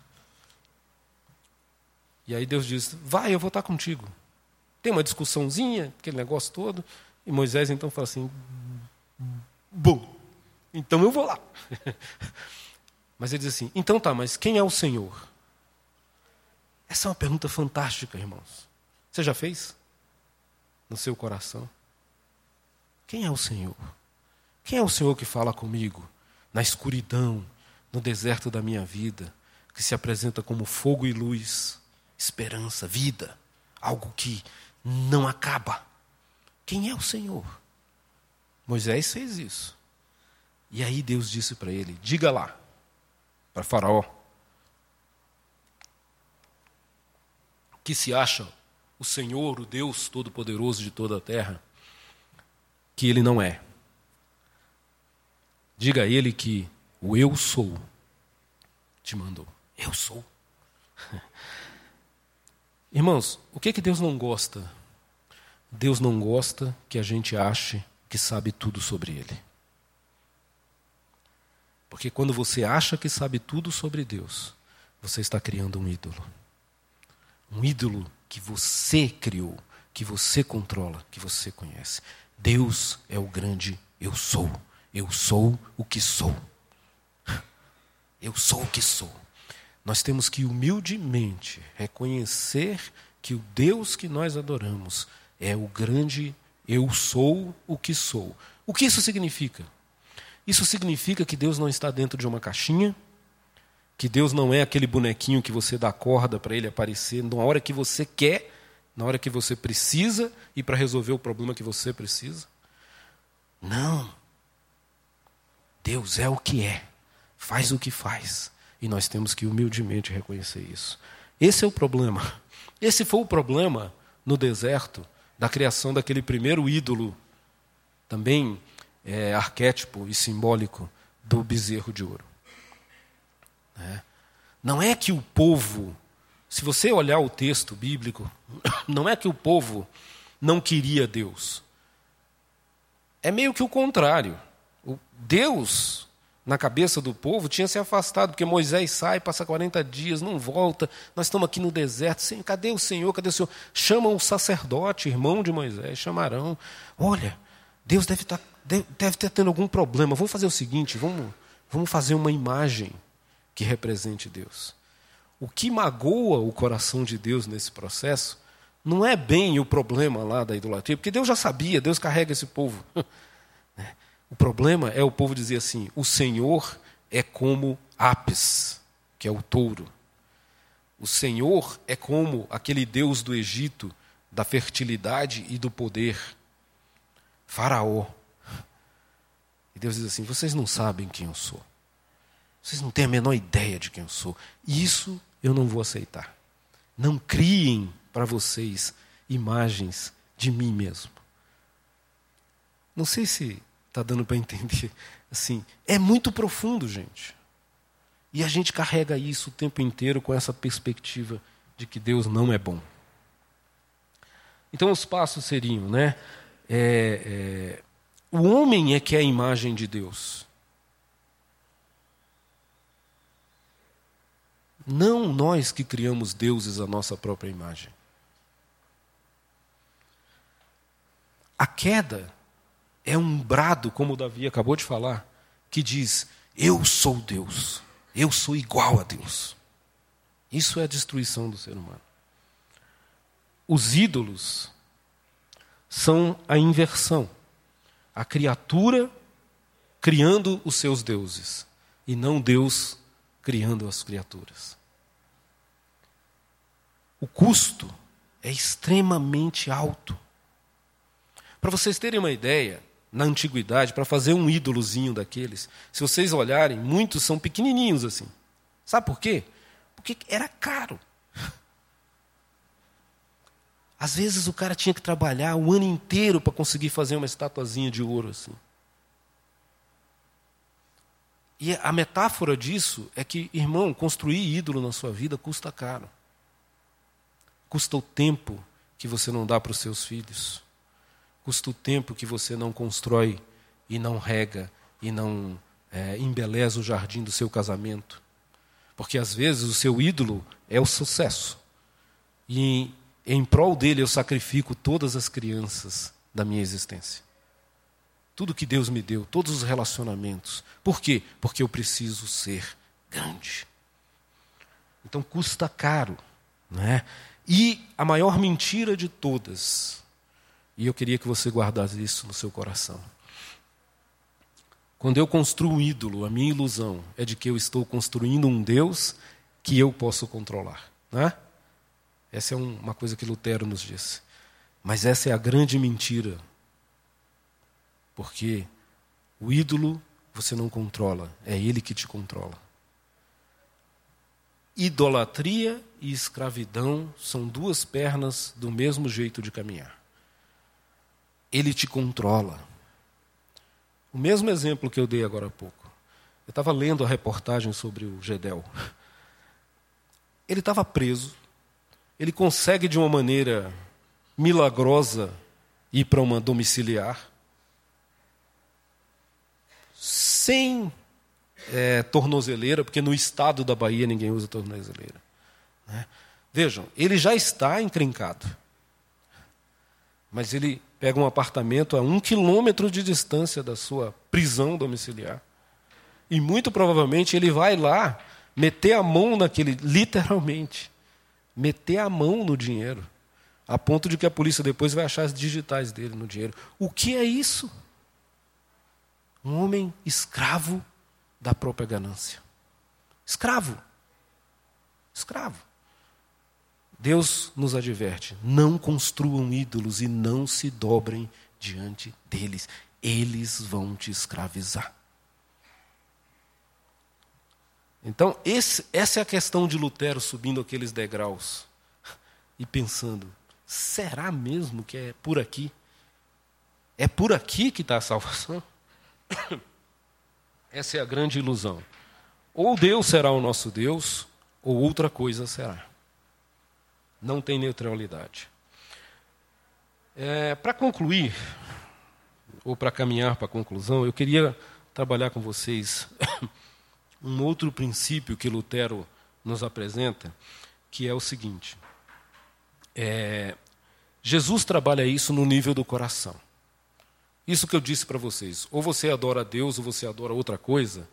E aí Deus diz: Vai, eu vou estar contigo. Tem uma discussãozinha, aquele negócio todo. E Moisés então fala assim: Bom, então eu vou lá. Mas ele diz assim: Então tá, mas quem é o Senhor? Essa é uma pergunta fantástica, irmãos. Você já fez? No seu coração? Quem é o Senhor? Quem é o Senhor que fala comigo na escuridão, no deserto da minha vida, que se apresenta como fogo e luz, esperança, vida, algo que não acaba? Quem é o Senhor? Moisés fez isso. E aí Deus disse para ele: diga lá, para Faraó, que se acha o Senhor, o Deus Todo-Poderoso de toda a terra, que ele não é. Diga a ele que o eu sou te mandou. Eu sou. Irmãos, o que, que Deus não gosta? Deus não gosta que a gente ache que sabe tudo sobre Ele. Porque quando você acha que sabe tudo sobre Deus, você está criando um ídolo. Um ídolo que você criou, que você controla, que você conhece. Deus é o grande eu sou. Eu sou o que sou. Eu sou o que sou. Nós temos que humildemente reconhecer que o Deus que nós adoramos é o grande eu sou o que sou. O que isso significa? Isso significa que Deus não está dentro de uma caixinha, que Deus não é aquele bonequinho que você dá corda para ele aparecer na hora que você quer, na hora que você precisa e para resolver o problema que você precisa. Não. Deus é o que é, faz o que faz, e nós temos que humildemente reconhecer isso. Esse é o problema. Esse foi o problema no deserto da criação daquele primeiro ídolo, também é, arquétipo e simbólico do bezerro de ouro. É. Não é que o povo, se você olhar o texto bíblico, não é que o povo não queria Deus. É meio que o contrário. O Deus, na cabeça do povo, tinha se afastado, porque Moisés sai, passa 40 dias, não volta, nós estamos aqui no deserto, cadê o Senhor? Cadê o Senhor? Chamam o sacerdote, irmão de Moisés, chamarão. Olha, Deus deve estar, tá, deve, deve estar tendo algum problema. Vamos fazer o seguinte, vamos, vamos fazer uma imagem que represente Deus. O que magoa o coração de Deus nesse processo não é bem o problema lá da idolatria, porque Deus já sabia, Deus carrega esse povo. Né? O problema é o povo dizer assim: o Senhor é como Apis, que é o touro. O Senhor é como aquele Deus do Egito, da fertilidade e do poder, Faraó. E Deus diz assim: vocês não sabem quem eu sou. Vocês não têm a menor ideia de quem eu sou. Isso eu não vou aceitar. Não criem para vocês imagens de mim mesmo. Não sei se está dando para entender. Assim, é muito profundo, gente. E a gente carrega isso o tempo inteiro com essa perspectiva de que Deus não é bom. Então os passos seriam, né? É, é, o homem é que é a imagem de Deus. Não nós que criamos deuses à nossa própria imagem. A queda é um brado, como Davi acabou de falar, que diz: Eu sou Deus, eu sou igual a Deus. Isso é a destruição do ser humano. Os ídolos são a inversão. A criatura criando os seus deuses, e não Deus criando as criaturas. O custo é extremamente alto. Para vocês terem uma ideia, na antiguidade, para fazer um ídolozinho daqueles, se vocês olharem, muitos são pequenininhos assim. Sabe por quê? Porque era caro. Às vezes o cara tinha que trabalhar o ano inteiro para conseguir fazer uma estatuazinha de ouro assim. E a metáfora disso é que, irmão, construir ídolo na sua vida custa caro. Custa o tempo que você não dá para os seus filhos. Custa o tempo que você não constrói e não rega e não é, embeleza o jardim do seu casamento. Porque às vezes o seu ídolo é o sucesso. E em prol dele eu sacrifico todas as crianças da minha existência. Tudo que Deus me deu, todos os relacionamentos. Por quê? Porque eu preciso ser grande. Então custa caro. Né? E a maior mentira de todas, e eu queria que você guardasse isso no seu coração. Quando eu construo um ídolo, a minha ilusão é de que eu estou construindo um Deus que eu posso controlar. Né? Essa é uma coisa que Lutero nos disse. Mas essa é a grande mentira porque o ídolo você não controla, é ele que te controla. Idolatria e escravidão são duas pernas do mesmo jeito de caminhar. Ele te controla. O mesmo exemplo que eu dei agora há pouco. Eu estava lendo a reportagem sobre o Gedel. Ele estava preso. Ele consegue, de uma maneira milagrosa, ir para uma domiciliar sem é, tornozeleira, porque no estado da Bahia ninguém usa tornozeleira. Né? Vejam, ele já está encrencado. Mas ele pega um apartamento a um quilômetro de distância da sua prisão domiciliar. E muito provavelmente ele vai lá meter a mão naquele, literalmente, meter a mão no dinheiro, a ponto de que a polícia depois vai achar as digitais dele no dinheiro. O que é isso? Um homem escravo da própria ganância. Escravo. Escravo. Deus nos adverte: não construam ídolos e não se dobrem diante deles. Eles vão te escravizar. Então, esse, essa é a questão de Lutero subindo aqueles degraus e pensando: será mesmo que é por aqui? É por aqui que está a salvação? Essa é a grande ilusão. Ou Deus será o nosso Deus, ou outra coisa será. Não tem neutralidade. É, para concluir, ou para caminhar para a conclusão, eu queria trabalhar com vocês um outro princípio que Lutero nos apresenta, que é o seguinte: é, Jesus trabalha isso no nível do coração. Isso que eu disse para vocês, ou você adora a Deus ou você adora outra coisa,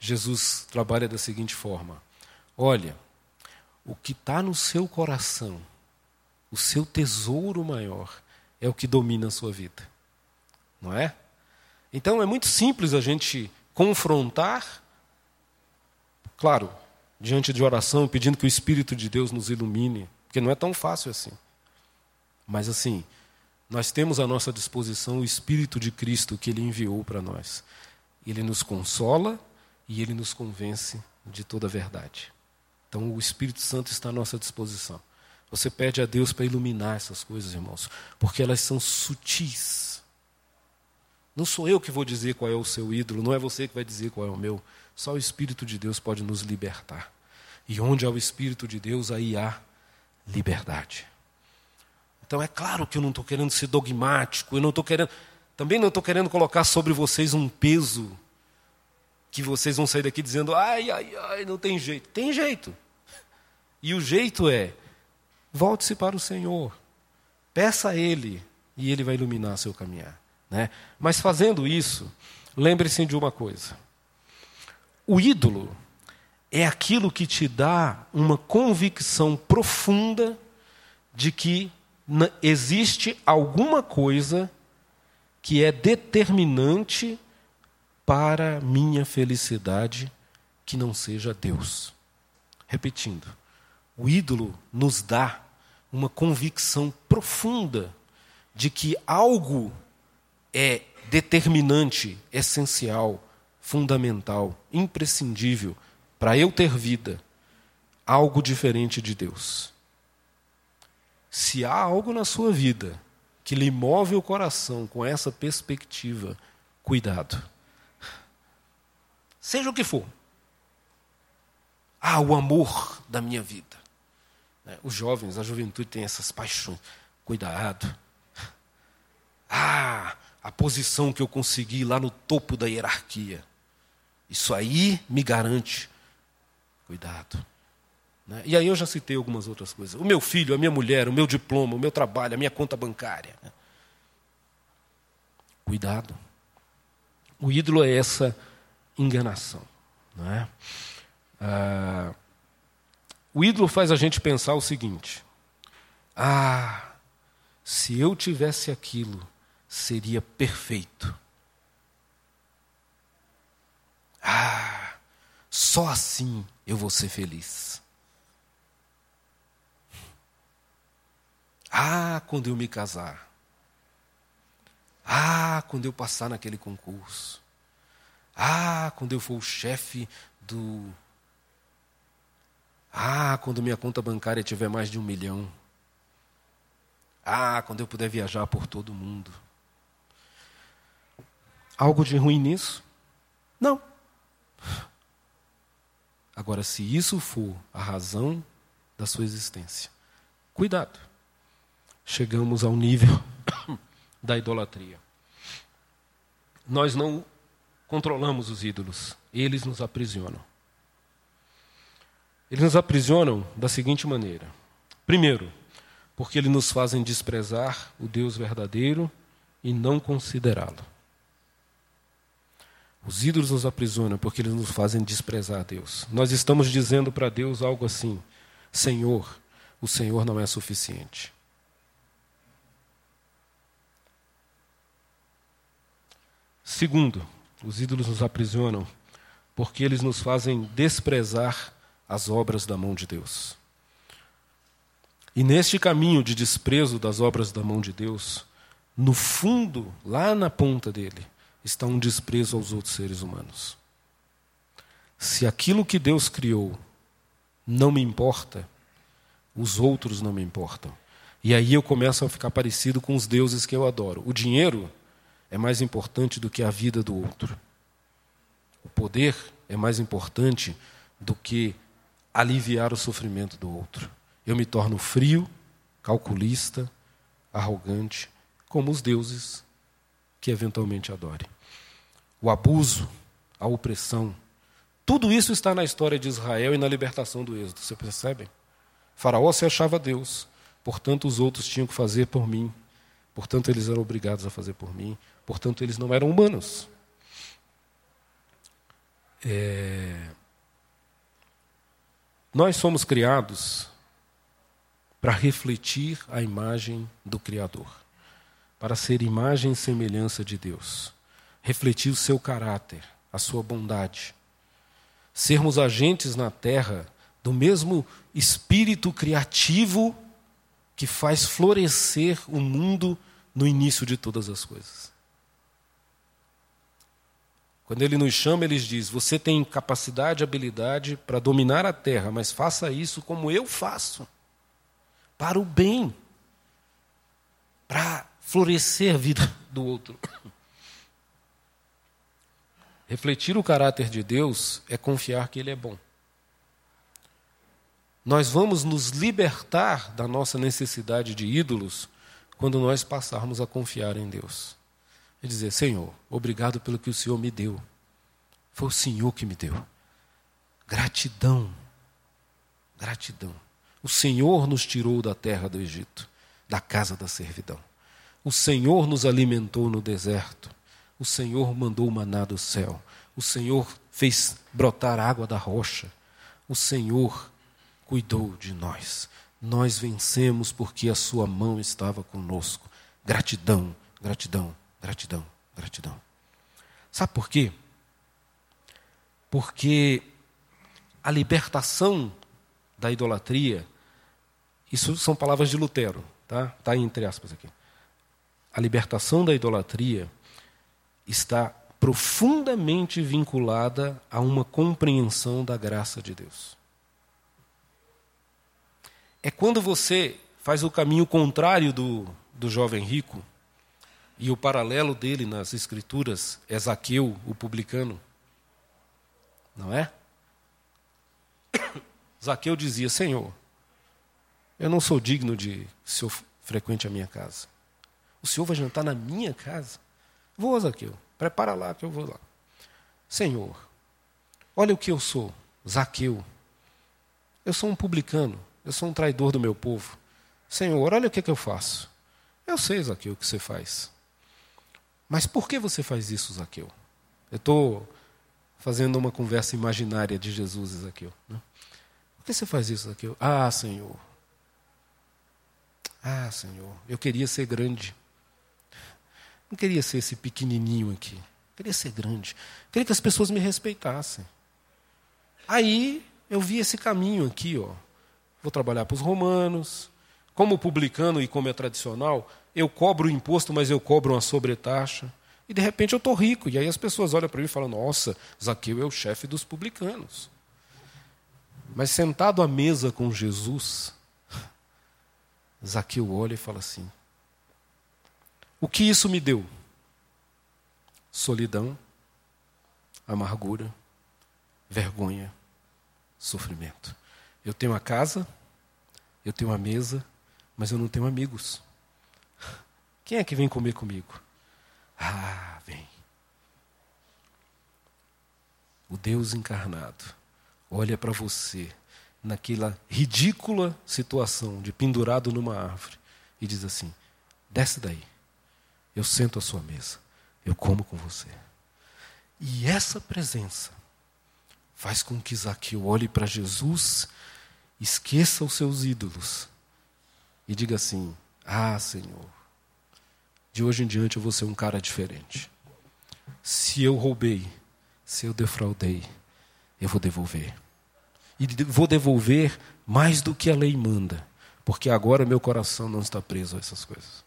Jesus trabalha da seguinte forma: olha, o que está no seu coração, o seu tesouro maior, é o que domina a sua vida. Não é? Então é muito simples a gente confrontar, claro, diante de oração, pedindo que o Espírito de Deus nos ilumine, porque não é tão fácil assim. Mas assim, nós temos à nossa disposição o Espírito de Cristo que Ele enviou para nós. Ele nos consola e Ele nos convence de toda a verdade. Então o Espírito Santo está à nossa disposição. Você pede a Deus para iluminar essas coisas, irmãos, porque elas são sutis. Não sou eu que vou dizer qual é o seu ídolo, não é você que vai dizer qual é o meu. Só o Espírito de Deus pode nos libertar. E onde há o Espírito de Deus, aí há liberdade. Então é claro que eu não estou querendo ser dogmático, eu não estou querendo, também não estou querendo colocar sobre vocês um peso que vocês vão sair daqui dizendo, ai, ai, ai, não tem jeito. Tem jeito. E o jeito é, volte-se para o Senhor, peça a Ele, e Ele vai iluminar seu caminhar. Né? Mas fazendo isso, lembre-se de uma coisa: o ídolo é aquilo que te dá uma convicção profunda de que existe alguma coisa que é determinante para minha felicidade que não seja Deus. Repetindo, o ídolo nos dá uma convicção profunda de que algo é determinante, essencial, fundamental, imprescindível para eu ter vida, algo diferente de Deus. Se há algo na sua vida que lhe move o coração com essa perspectiva, cuidado. Seja o que for. Ah, o amor da minha vida. Né, os jovens, a juventude tem essas paixões. Cuidado. Ah, a posição que eu consegui lá no topo da hierarquia. Isso aí me garante. Cuidado. Né? E aí eu já citei algumas outras coisas. O meu filho, a minha mulher, o meu diploma, o meu trabalho, a minha conta bancária. Cuidado. O ídolo é essa enganação. É? Ah, o ídolo faz a gente pensar o seguinte: ah, se eu tivesse aquilo, seria perfeito. Ah, só assim eu vou ser feliz. Ah, quando eu me casar. Ah, quando eu passar naquele concurso. Ah, quando eu for o chefe do. Ah, quando minha conta bancária tiver mais de um milhão. Ah, quando eu puder viajar por todo o mundo. Algo de ruim nisso? Não. Agora, se isso for a razão da sua existência, cuidado chegamos ao nível da idolatria. Nós não controlamos os ídolos, eles nos aprisionam. Eles nos aprisionam da seguinte maneira: primeiro, porque eles nos fazem desprezar o Deus verdadeiro e não considerá-lo. Os ídolos nos aprisionam porque eles nos fazem desprezar Deus. Nós estamos dizendo para Deus algo assim: Senhor, o Senhor não é suficiente. Segundo, os ídolos nos aprisionam porque eles nos fazem desprezar as obras da mão de Deus. E neste caminho de desprezo das obras da mão de Deus, no fundo, lá na ponta dele, está um desprezo aos outros seres humanos. Se aquilo que Deus criou não me importa, os outros não me importam. E aí eu começo a ficar parecido com os deuses que eu adoro. O dinheiro é mais importante do que a vida do outro. O poder é mais importante do que aliviar o sofrimento do outro. Eu me torno frio, calculista, arrogante, como os deuses que eventualmente adorem. O abuso, a opressão, tudo isso está na história de Israel e na libertação do Êxodo, você percebe? Faraó se achava Deus, portanto os outros tinham que fazer por mim, portanto eles eram obrigados a fazer por mim, Portanto, eles não eram humanos. É... Nós somos criados para refletir a imagem do Criador, para ser imagem e semelhança de Deus, refletir o seu caráter, a sua bondade, sermos agentes na terra do mesmo espírito criativo que faz florescer o mundo no início de todas as coisas. Quando ele nos chama, ele diz: Você tem capacidade habilidade para dominar a terra, mas faça isso como eu faço, para o bem, para florescer a vida do outro. Refletir o caráter de Deus é confiar que Ele é bom. Nós vamos nos libertar da nossa necessidade de ídolos quando nós passarmos a confiar em Deus e dizer: Senhor, obrigado pelo que o Senhor me deu. Foi o Senhor que me deu. Gratidão. Gratidão. O Senhor nos tirou da terra do Egito, da casa da servidão. O Senhor nos alimentou no deserto. O Senhor mandou o maná do céu. O Senhor fez brotar água da rocha. O Senhor cuidou de nós. Nós vencemos porque a Sua mão estava conosco. Gratidão, gratidão, Gratidão, gratidão. Sabe por quê? Porque a libertação da idolatria Isso são palavras de Lutero, tá? Tá entre aspas aqui. A libertação da idolatria está profundamente vinculada a uma compreensão da graça de Deus. É quando você faz o caminho contrário do, do jovem rico, e o paralelo dele nas Escrituras é Zaqueu, o publicano. Não é? Zaqueu dizia: Senhor, eu não sou digno de que o senhor frequente a minha casa. O senhor vai jantar na minha casa? Vou, Zaqueu, prepara lá que eu vou lá. Senhor, olha o que eu sou, Zaqueu. Eu sou um publicano, eu sou um traidor do meu povo. Senhor, olha o que, é que eu faço. Eu sei, Zaqueu, o que você faz. Mas por que você faz isso, Zaqueu? Eu estou fazendo uma conversa imaginária de Jesus e Zaqueu. Né? Por que você faz isso, Zaqueu? Ah, Senhor. Ah, Senhor, eu queria ser grande. Não queria ser esse pequenininho aqui. Eu queria ser grande. Eu queria que as pessoas me respeitassem. Aí eu vi esse caminho aqui, ó. Vou trabalhar para os romanos. Como publicano e como é tradicional, eu cobro o imposto, mas eu cobro uma sobretaxa. E de repente eu estou rico. E aí as pessoas olham para mim e falam: Nossa, Zaqueu é o chefe dos publicanos. Mas sentado à mesa com Jesus, Zaqueu olha e fala assim: O que isso me deu? Solidão, amargura, vergonha, sofrimento. Eu tenho a casa, eu tenho a mesa, mas eu não tenho amigos. Quem é que vem comer comigo? Ah, vem. O Deus encarnado olha para você naquela ridícula situação de pendurado numa árvore e diz assim: desce daí, eu sento à sua mesa, eu como com você. E essa presença faz com que Zaqueu olhe para Jesus, esqueça os seus ídolos e diga assim: Ah, Senhor, de hoje em diante eu vou ser um cara diferente. Se eu roubei, se eu defraudei, eu vou devolver. E vou devolver mais do que a lei manda, porque agora meu coração não está preso a essas coisas.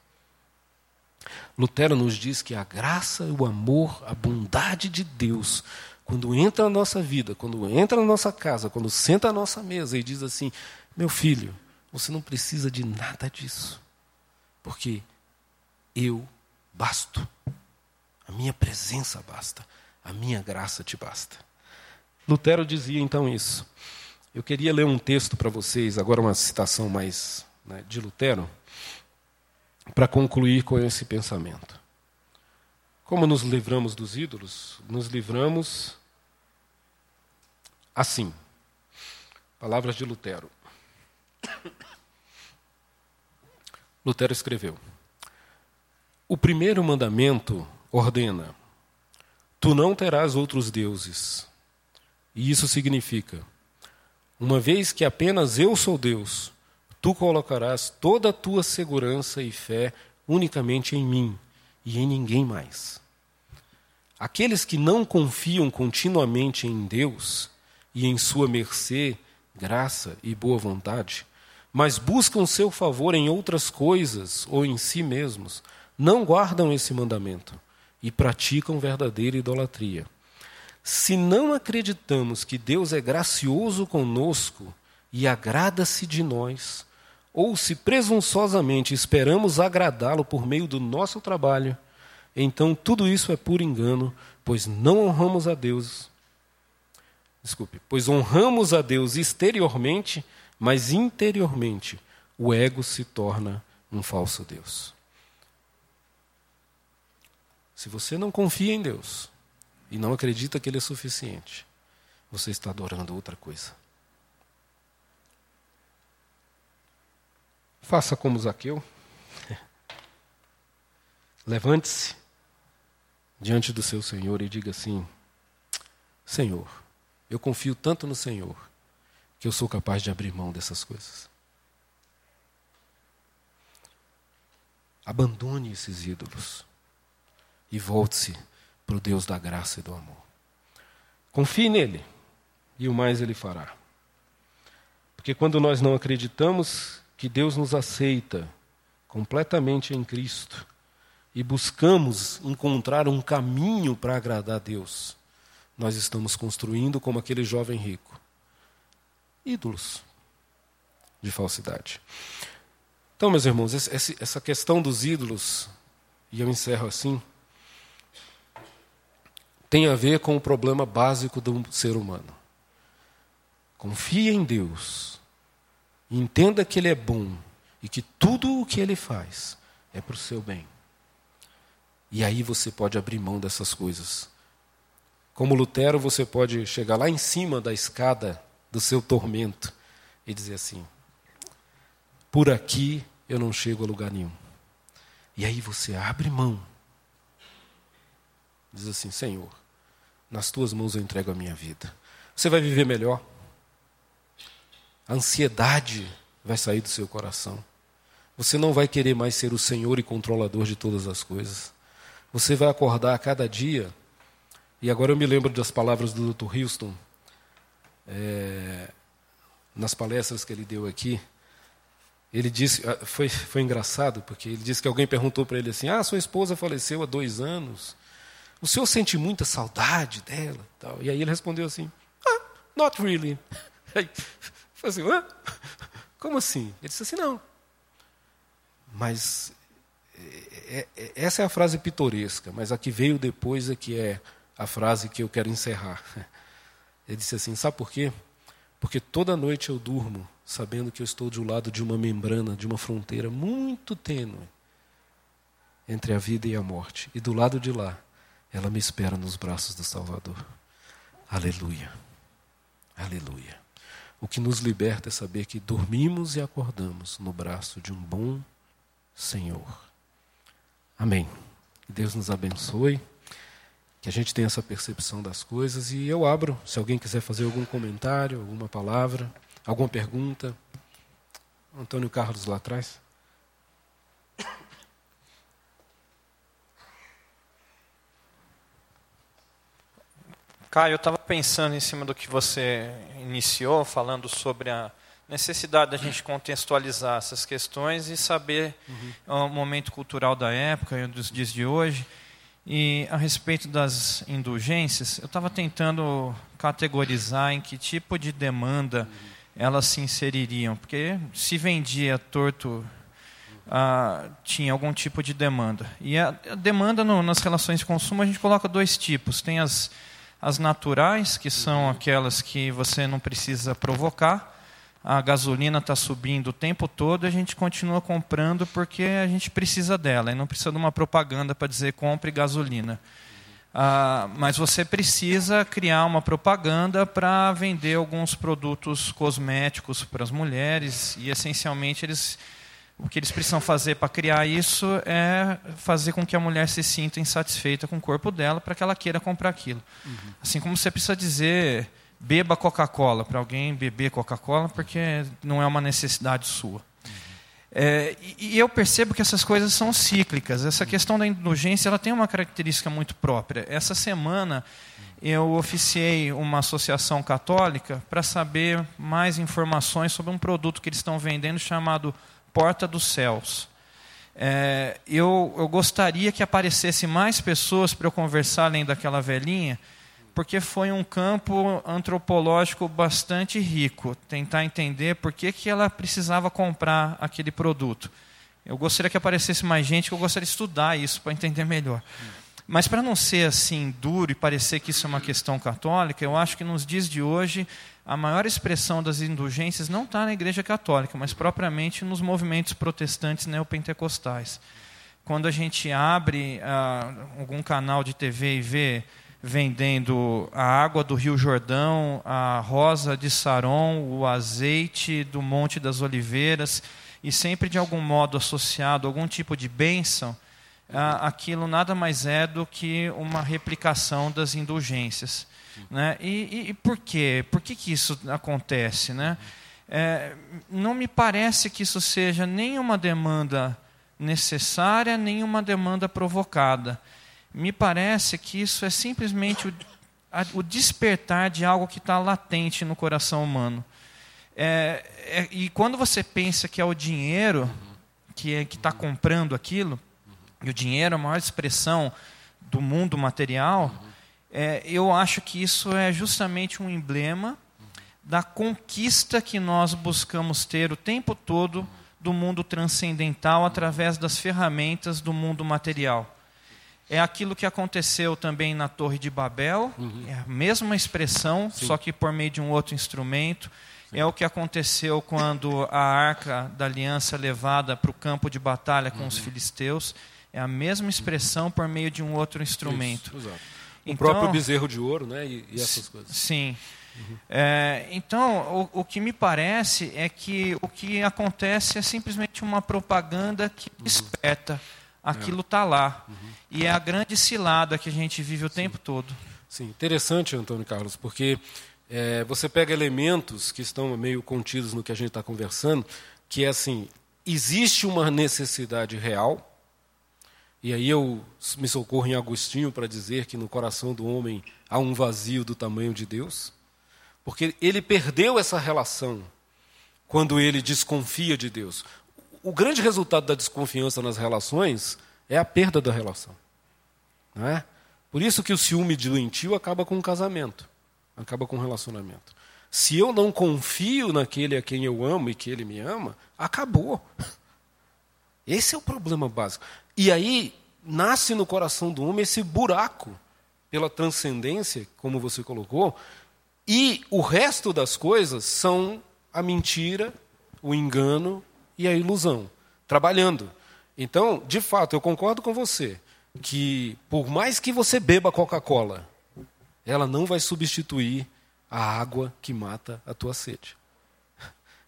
Lutero nos diz que a graça, o amor, a bondade de Deus, quando entra na nossa vida, quando entra na nossa casa, quando senta à nossa mesa e diz assim: Meu filho, você não precisa de nada disso, porque eu basto. A minha presença basta. A minha graça te basta. Lutero dizia então isso. Eu queria ler um texto para vocês, agora uma citação mais né, de Lutero, para concluir com esse pensamento. Como nos livramos dos ídolos? Nos livramos assim. Palavras de Lutero. Lutero escreveu: o primeiro mandamento ordena: Tu não terás outros deuses. E isso significa: uma vez que apenas eu sou Deus, tu colocarás toda a tua segurança e fé unicamente em mim e em ninguém mais. Aqueles que não confiam continuamente em Deus e em sua mercê, graça e boa vontade, mas buscam seu favor em outras coisas ou em si mesmos, não guardam esse mandamento e praticam verdadeira idolatria. Se não acreditamos que Deus é gracioso conosco e agrada-se de nós, ou se presunçosamente esperamos agradá-lo por meio do nosso trabalho, então tudo isso é puro engano, pois não honramos a Deus. Desculpe, pois honramos a Deus exteriormente, mas interiormente o ego se torna um falso Deus. Se você não confia em Deus e não acredita que Ele é suficiente, você está adorando outra coisa. Faça como Zaqueu. Levante-se diante do seu Senhor e diga assim: Senhor, eu confio tanto no Senhor que eu sou capaz de abrir mão dessas coisas. Abandone esses ídolos e volte-se para o Deus da graça e do amor. Confie nele e o mais ele fará. Porque quando nós não acreditamos que Deus nos aceita completamente em Cristo e buscamos encontrar um caminho para agradar a Deus, nós estamos construindo, como aquele jovem rico, ídolos de falsidade. Então, meus irmãos, essa questão dos ídolos, e eu encerro assim, tem a ver com o problema básico do ser humano. Confie em Deus, entenda que Ele é bom e que tudo o que Ele faz é para o seu bem. E aí você pode abrir mão dessas coisas. Como Lutero, você pode chegar lá em cima da escada do seu tormento e dizer assim: por aqui eu não chego a lugar nenhum. E aí você abre mão. Diz assim: Senhor, nas tuas mãos eu entrego a minha vida. Você vai viver melhor. A ansiedade vai sair do seu coração. Você não vai querer mais ser o Senhor e controlador de todas as coisas. Você vai acordar a cada dia. E agora eu me lembro das palavras do Dr. Houston, é, nas palestras que ele deu aqui. Ele disse, ah, foi, foi engraçado, porque ele disse que alguém perguntou para ele assim: Ah, sua esposa faleceu há dois anos. O senhor sente muita saudade dela? E aí ele respondeu assim: Ah, not really. Aí, assim, Hã? Como assim? Ele disse assim: Não. Mas é, é, essa é a frase pitoresca, mas a que veio depois é que é a frase que eu quero encerrar. Ele disse assim: Sabe por quê? Porque toda noite eu durmo sabendo que eu estou do lado de uma membrana, de uma fronteira muito tênue entre a vida e a morte. E do lado de lá, ela me espera nos braços do Salvador. Aleluia. Aleluia. O que nos liberta é saber que dormimos e acordamos no braço de um bom Senhor. Amém. Que Deus nos abençoe, que a gente tenha essa percepção das coisas e eu abro, se alguém quiser fazer algum comentário, alguma palavra, alguma pergunta. Antônio Carlos lá atrás. Caio, eu estava pensando em cima do que você iniciou, falando sobre a necessidade da gente contextualizar essas questões e saber uhum. o momento cultural da época e dos dias de hoje. E a respeito das indulgências, eu estava tentando categorizar em que tipo de demanda uhum. elas se inseririam, porque se vendia torto, ah, tinha algum tipo de demanda. E a, a demanda no, nas relações de consumo a gente coloca dois tipos: tem as, as naturais, que são uhum. aquelas que você não precisa provocar a gasolina está subindo o tempo todo, a gente continua comprando porque a gente precisa dela e não precisa de uma propaganda para dizer compre gasolina. Ah, mas você precisa criar uma propaganda para vender alguns produtos cosméticos para as mulheres e essencialmente eles o que eles precisam fazer para criar isso é fazer com que a mulher se sinta insatisfeita com o corpo dela para que ela queira comprar aquilo. Uhum. Assim como você precisa dizer beba Coca-Cola, para alguém beber Coca-Cola, porque não é uma necessidade sua. É, e, e eu percebo que essas coisas são cíclicas. Essa questão da indulgência ela tem uma característica muito própria. Essa semana eu oficiei uma associação católica para saber mais informações sobre um produto que eles estão vendendo chamado Porta dos Céus. É, eu, eu gostaria que aparecesse mais pessoas para eu conversar além daquela velhinha porque foi um campo antropológico bastante rico, tentar entender por que, que ela precisava comprar aquele produto. Eu gostaria que aparecesse mais gente, que eu gostaria de estudar isso para entender melhor. Mas para não ser assim duro e parecer que isso é uma questão católica, eu acho que nos dias de hoje a maior expressão das indulgências não está na Igreja Católica, mas propriamente nos movimentos protestantes neopentecostais. Quando a gente abre ah, algum canal de TV e vê vendendo a água do Rio Jordão, a rosa de Saron, o azeite do Monte das Oliveiras, e sempre de algum modo associado a algum tipo de bênção, aquilo nada mais é do que uma replicação das indulgências. Né? E, e, e, por quê? Por que, que isso acontece? Né? É, não me parece que isso seja nem uma demanda necessária, nem uma demanda provocada me parece que isso é simplesmente o, a, o despertar de algo que está latente no coração humano. É, é, e quando você pensa que é o dinheiro que é, está comprando aquilo, e o dinheiro é a maior expressão do mundo material, é, eu acho que isso é justamente um emblema da conquista que nós buscamos ter o tempo todo do mundo transcendental através das ferramentas do mundo material. É aquilo que aconteceu também na Torre de Babel, uhum. é a mesma expressão, Sim. só que por meio de um outro instrumento. Sim. É o que aconteceu quando a arca da aliança é levada para o campo de batalha com uhum. os filisteus. É a mesma expressão por meio de um outro instrumento. Isso, o então, próprio bezerro de ouro né? e, e essas coisas. Sim. Uhum. É, então, o, o, que me parece é que o que acontece é simplesmente uma propaganda que uhum. desperta aquilo está lá. Uhum. E é a grande cilada que a gente vive o Sim. tempo todo. Sim, interessante, Antônio Carlos, porque é, você pega elementos que estão meio contidos no que a gente está conversando, que é assim, existe uma necessidade real, e aí eu me socorro em Agostinho para dizer que no coração do homem há um vazio do tamanho de Deus, porque ele perdeu essa relação quando ele desconfia de Deus o grande resultado da desconfiança nas relações é a perda da relação. Não é? Por isso que o ciúme doentio acaba com o casamento, acaba com o relacionamento. Se eu não confio naquele a quem eu amo e que ele me ama, acabou. Esse é o problema básico. E aí nasce no coração do homem esse buraco pela transcendência, como você colocou, e o resto das coisas são a mentira, o engano e a ilusão, trabalhando. Então, de fato, eu concordo com você que por mais que você beba Coca-Cola, ela não vai substituir a água que mata a tua sede.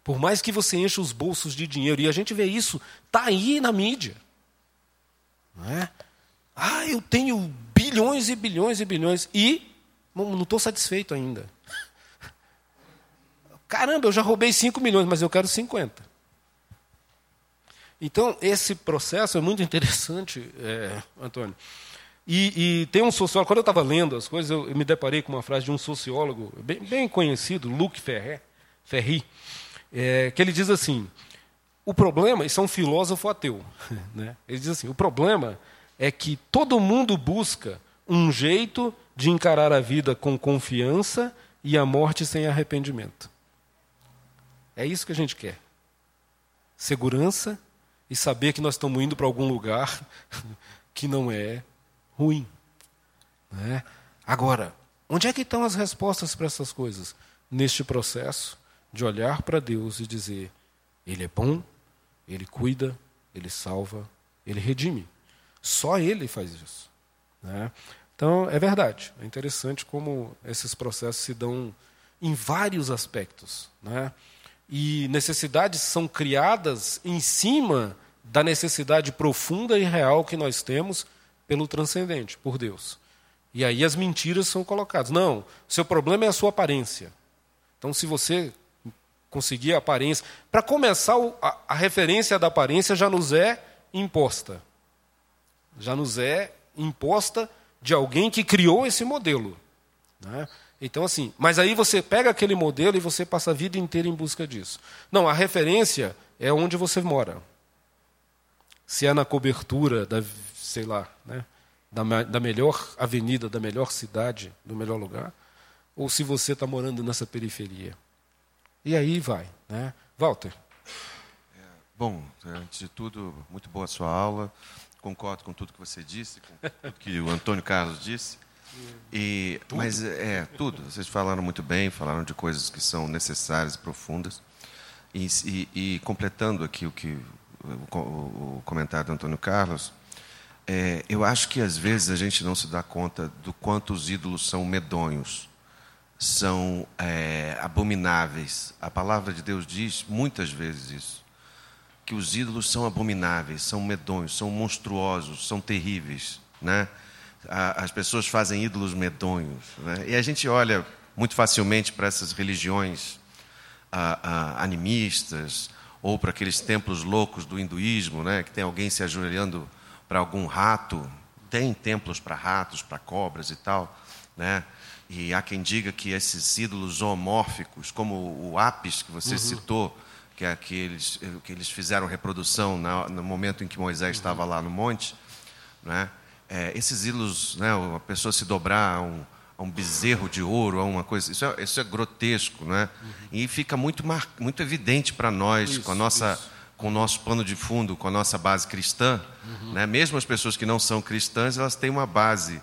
Por mais que você encha os bolsos de dinheiro, e a gente vê isso, está aí na mídia. Não é? Ah, eu tenho bilhões e bilhões e bilhões, e não estou satisfeito ainda. Caramba, eu já roubei 5 milhões, mas eu quero 50. Então, esse processo é muito interessante, é, Antônio. E, e, tem um sociólogo, quando eu estava lendo as coisas, eu, eu, me deparei com uma frase de um sociólogo bem, bem conhecido, Luc Ferré, Ferri, é, que ele diz assim: o problema, isso é um filósofo ateu, né? ele diz assim: o problema é que todo mundo busca um jeito de encarar a vida com confiança e a morte sem arrependimento. É isso que a gente quer. Segurança e saber que nós estamos indo para algum lugar que não é ruim. Né? Agora, onde é que estão as respostas para essas coisas? Neste processo de olhar para Deus e dizer: Ele é bom, Ele cuida, Ele salva, Ele redime. Só Ele faz isso. Né? Então, é verdade. É interessante como esses processos se dão em vários aspectos. Né? E necessidades são criadas em cima da necessidade profunda e real que nós temos pelo transcendente, por Deus. E aí as mentiras são colocadas. Não, seu problema é a sua aparência. Então, se você conseguir a aparência. Para começar, a, referência da aparência já nos é imposta. Já nos é imposta de alguém que criou esse modelo. Né? Então, assim, mas aí você pega aquele modelo e você passa a vida inteira em busca disso. Não, a referência é onde você mora se é na cobertura da, sei lá, né, da, da melhor avenida, da melhor cidade, do melhor lugar, ou se você está morando nessa periferia. E aí vai, né? Walter. É, bom, antes de tudo, muito boa a sua aula. Concordo com tudo que você disse, com tudo que o Antônio Carlos disse. E, mas é tudo. Vocês falaram muito bem, falaram de coisas que são necessárias e profundas. E, e, e completando aqui o que o, o comentário do Antônio Carlos, é, eu acho que às vezes a gente não se dá conta do quanto os ídolos são medonhos, são é, abomináveis. A palavra de Deus diz muitas vezes isso, que os ídolos são abomináveis, são medonhos, são monstruosos, são terríveis, né? as pessoas fazem ídolos medonhos, né? e a gente olha muito facilmente para essas religiões animistas ou para aqueles templos loucos do hinduísmo, né, que tem alguém se ajoelhando para algum rato. Tem templos para ratos, para cobras e tal, né? E há quem diga que esses ídolos zoomórficos, como o Apis que você uhum. citou, que é que eles, que eles fizeram reprodução no momento em que Moisés uhum. estava lá no monte, né? É, esses ídolos, né, a pessoa se dobrar a um, a um bezerro de ouro, a uma coisa, isso é, isso é grotesco, né? Uhum. E fica muito, mar, muito evidente para nós, isso, com, a nossa, com o nosso pano de fundo, com a nossa base cristã, uhum. né? mesmo as pessoas que não são cristãs, elas têm uma base.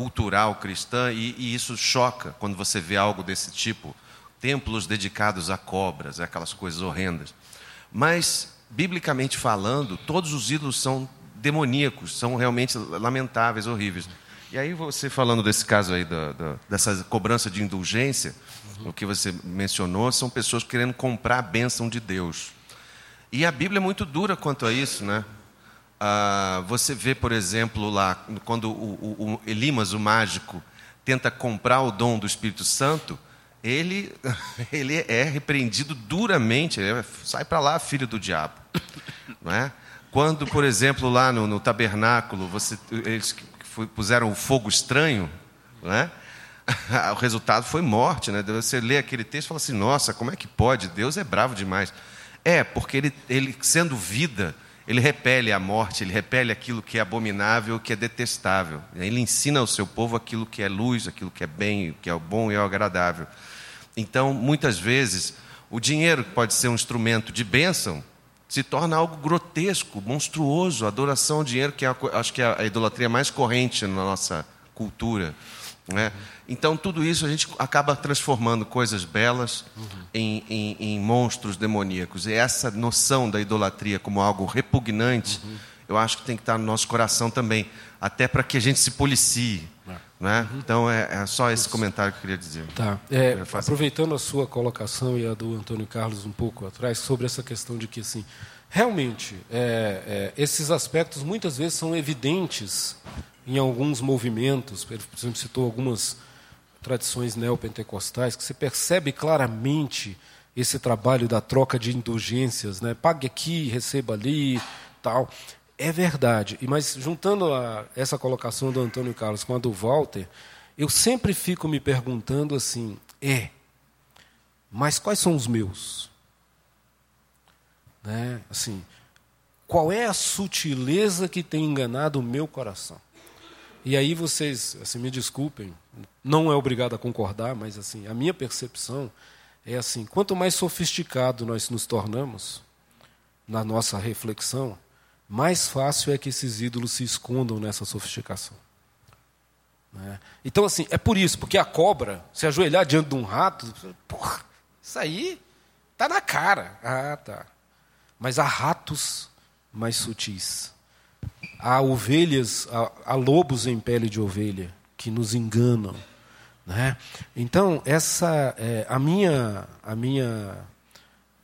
Cultural cristã e, e isso choca quando você vê algo desse tipo. Templos dedicados a cobras, aquelas coisas horrendas. Mas, biblicamente falando, todos os ídolos são demoníacos, são realmente lamentáveis, horríveis. E aí você falando desse caso aí, da, da, dessa cobrança de indulgência, uhum. o que você mencionou, são pessoas querendo comprar a bênção de Deus. E a Bíblia é muito dura quanto a isso, né? Ah, você vê, por exemplo, lá, quando o, o, o Elimas, o mágico, tenta comprar o dom do Espírito Santo, ele, ele é repreendido duramente, é, sai para lá, filho do diabo. Não é? Quando, por exemplo, lá no, no tabernáculo, você, eles puseram o fogo estranho, né? o resultado foi morte. Né? Você lê aquele texto e fala assim: nossa, como é que pode? Deus é bravo demais. É, porque ele, ele sendo vida, ele repele a morte, ele repele aquilo que é abominável, que é detestável. Ele ensina ao seu povo aquilo que é luz, aquilo que é bem, que é o bom e o agradável. Então, muitas vezes, o dinheiro pode ser um instrumento de bênção, se torna algo grotesco, monstruoso. A adoração ao dinheiro, que é, acho que é a idolatria mais corrente na nossa cultura. Né? Então, tudo isso a gente acaba transformando coisas belas uhum. em, em, em, monstros demoníacos. E essa noção da idolatria como algo repugnante, uhum. eu acho que tem que estar no nosso coração também, até para que a gente se policie. É. Né? Uhum. Então, é, é, só esse comentário que eu queria dizer. Tá. É, aproveitando a sua colocação e a do Antônio Carlos um pouco atrás, sobre essa questão de que, assim, realmente, é, é, esses aspectos muitas vezes são evidentes em alguns movimentos, por exemplo, citou algumas tradições neopentecostais, que você percebe claramente esse trabalho da troca de indulgências, né? pague aqui, receba ali, tal. É verdade. E mas juntando a, essa colocação do Antônio Carlos com a do Walter, eu sempre fico me perguntando assim: é, mas quais são os meus? Né? Assim, qual é a sutileza que tem enganado o meu coração? E aí vocês, assim, me desculpem, não é obrigado a concordar, mas assim, a minha percepção é assim, quanto mais sofisticado nós nos tornamos na nossa reflexão, mais fácil é que esses ídolos se escondam nessa sofisticação. Né? Então, assim, é por isso, porque a cobra, se ajoelhar diante de um rato, porra, isso aí está na cara. Ah, tá. Mas há ratos mais sutis há ovelhas, há, há lobos em pele de ovelha que nos enganam. Né? Então, essa é, a minha a minha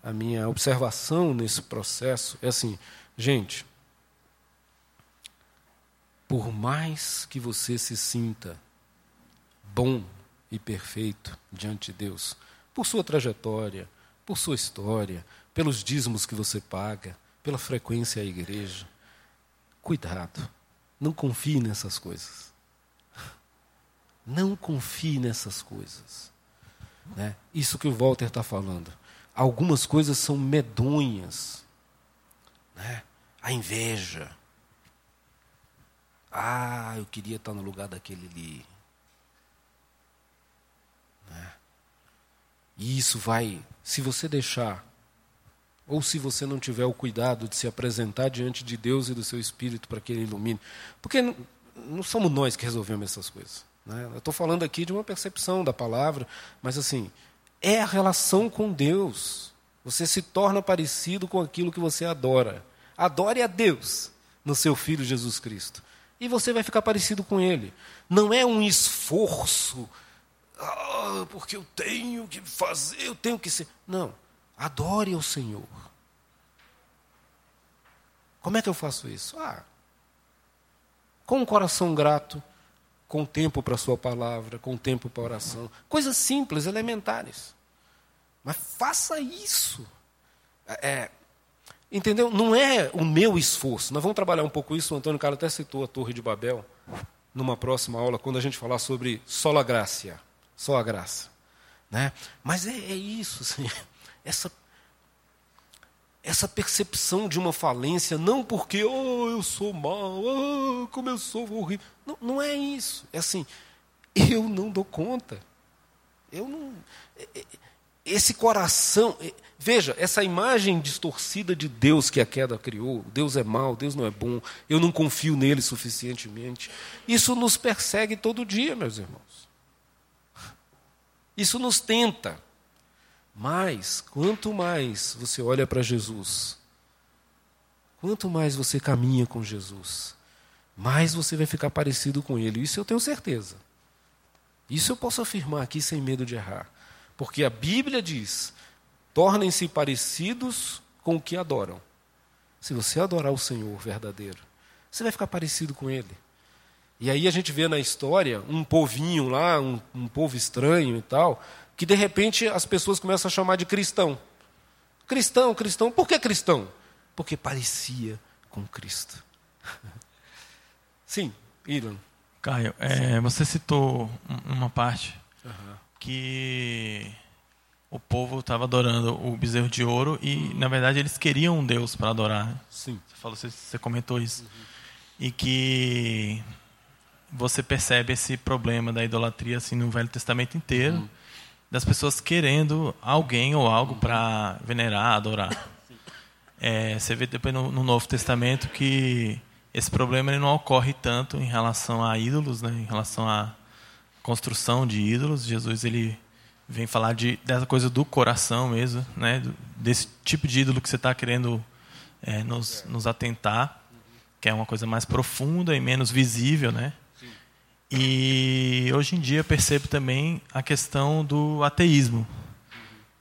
a minha observação nesse processo é assim, gente, por mais que você se sinta bom e perfeito diante de Deus, por sua trajetória, por sua história, pelos dízimos que você paga, pela frequência à igreja, Cuidado, não confie nessas coisas. Não confie nessas coisas. Né? Isso que o Walter está falando. Algumas coisas são medonhas. Né? A inveja. Ah, eu queria estar no lugar daquele ali. Né? E isso vai, se você deixar ou se você não tiver o cuidado de se apresentar diante de Deus e do seu Espírito para que Ele ilumine. Porque não, não somos nós que resolvemos essas coisas. Né? Eu estou falando aqui de uma percepção da palavra, mas assim, é a relação com Deus. Você se torna parecido com aquilo que você adora. Adore a Deus no seu Filho Jesus Cristo. E você vai ficar parecido com Ele. Não é um esforço, ah, porque eu tenho que fazer, eu tenho que ser. Não. Adore o Senhor. Como é que eu faço isso? Ah, com um coração grato, com tempo para a sua palavra, com tempo para oração. Coisas simples, elementares. Mas faça isso. É, é, entendeu? Não é o meu esforço. Nós vamos trabalhar um pouco isso. O Antônio Carlos até citou a Torre de Babel numa próxima aula, quando a gente falar sobre sola gracia. Só a graça. Né? Mas é, é isso, assim, essa, essa percepção de uma falência, não porque oh, eu sou mal, oh, como eu sou horrível. Não, não é isso. É assim, eu não dou conta. Eu não. Esse coração. Veja, essa imagem distorcida de Deus que a queda criou, Deus é mau, Deus não é bom, eu não confio nele suficientemente. Isso nos persegue todo dia, meus irmãos. Isso nos tenta. Mas, quanto mais você olha para Jesus, quanto mais você caminha com Jesus, mais você vai ficar parecido com Ele. Isso eu tenho certeza. Isso eu posso afirmar aqui sem medo de errar. Porque a Bíblia diz: tornem-se parecidos com o que adoram. Se você adorar o Senhor verdadeiro, você vai ficar parecido com Ele. E aí a gente vê na história um povinho lá, um, um povo estranho e tal, que de repente as pessoas começam a chamar de cristão. Cristão, cristão. Por que cristão? Porque parecia com Cristo. Sim, Ilan. Caio, é, você citou uma parte uhum. que o povo estava adorando o bezerro de ouro e, uhum. na verdade, eles queriam um Deus para adorar. Sim. Você, falou, você, você comentou isso. Uhum. E que você percebe esse problema da idolatria assim no Velho Testamento inteiro, uhum. Das pessoas querendo alguém ou algo para venerar, adorar. É, você vê depois no, no, Novo Testamento que esse problema ele não ocorre tanto em relação a ídolos, né, em relação à construção de ídolos. Jesus ele vem falar de, dessa coisa do coração mesmo, né, desse tipo de ídolo que você está querendo é, nos, nos atentar, que é uma coisa mais profunda e menos visível, né? E hoje em dia percebo também a questão do ateísmo.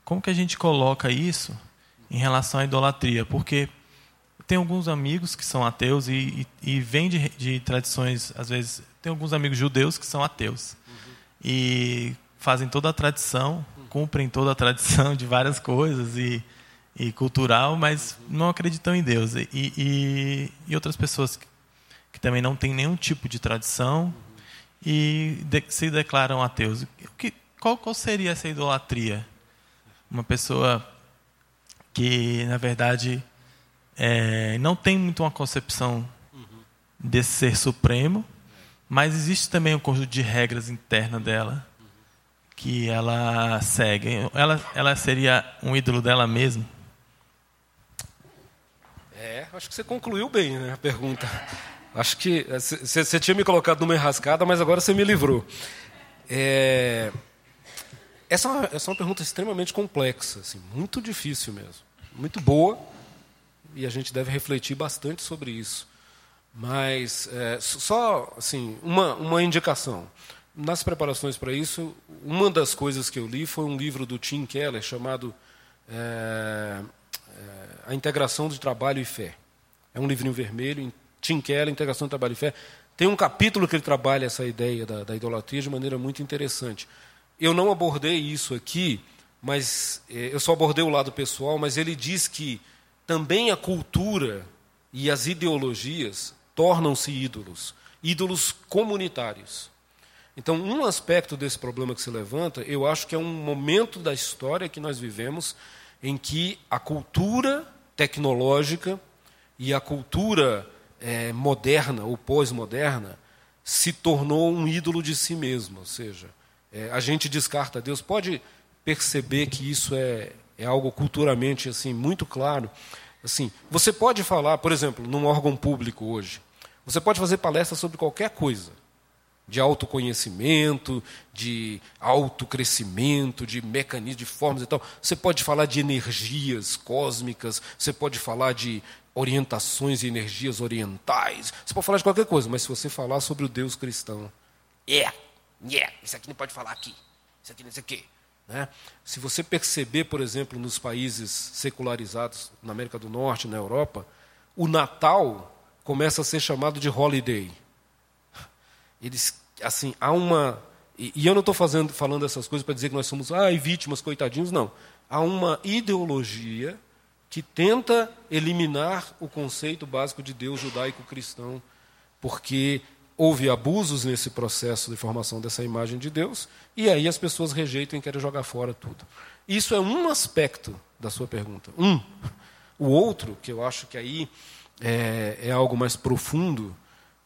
Como que a gente coloca isso em relação à idolatria? Porque tem alguns amigos que são ateus e, e, e vêm de, de, tradições, às vezes, tem alguns amigos judeus que são ateus. Uhum. E fazem toda a tradição, cumprem toda a tradição de várias coisas e, e cultural, mas não acreditam em Deus. E, e, outras pessoas que, que também não têm nenhum tipo de tradição e de, se declaram ateus. Que, qual, qual seria essa idolatria? Uma pessoa que, na verdade, é, não tem muito uma concepção desse ser supremo, mas existe também um conjunto de regras internas dela que ela segue. Ela, ela seria um ídolo dela mesma? É, acho que você concluiu bem né, a pergunta. Acho que você tinha me colocado numa enrascada, mas agora você me livrou. É, essa, é uma, essa é uma pergunta extremamente complexa, assim, muito difícil mesmo. Muito boa, e a gente deve refletir bastante sobre isso. Mas, é, só assim, uma, uma indicação. Nas preparações para isso, uma das coisas que eu li foi um livro do Tim Keller chamado é, é, A Integração de Trabalho e Fé. É um livrinho vermelho, Tim Keller, Integração do Trabalho e Fé, tem um capítulo que ele trabalha essa ideia da, da idolatria de maneira muito interessante. Eu não abordei isso aqui, mas é, eu só abordei o lado pessoal, mas ele diz que também a cultura e as ideologias tornam-se ídolos, ídolos comunitários. Então, um aspecto desse problema que se levanta, eu acho que é um momento da história que nós vivemos em que a cultura tecnológica e a cultura é, moderna ou pós-moderna se tornou um ídolo de si mesmo, ou seja, é, a gente descarta Deus. Pode perceber que isso é, é algo culturalmente assim muito claro. Assim, você pode falar, por exemplo, num órgão público hoje, você pode fazer palestra sobre qualquer coisa, de autoconhecimento, de autocrescimento, de mecanismos, de formas e tal. Você pode falar de energias cósmicas, você pode falar de orientações e energias orientais. Você pode falar de qualquer coisa, mas se você falar sobre o Deus cristão, é, yeah, yeah, isso aqui não pode falar aqui, isso aqui não sei o quê. Né? Se você perceber, por exemplo, nos países secularizados, na América do Norte, na Europa, o Natal começa a ser chamado de holiday. Eles, assim, há uma. E, e eu não estou falando essas coisas para dizer que nós somos ai, vítimas, coitadinhos, não. Há uma ideologia que tenta eliminar o conceito básico de Deus judaico-cristão, porque houve abusos nesse processo de formação dessa imagem de Deus, e aí as pessoas rejeitam e querem jogar fora tudo. Isso é um aspecto da sua pergunta. Um. O outro, que eu acho que aí é, é algo mais profundo,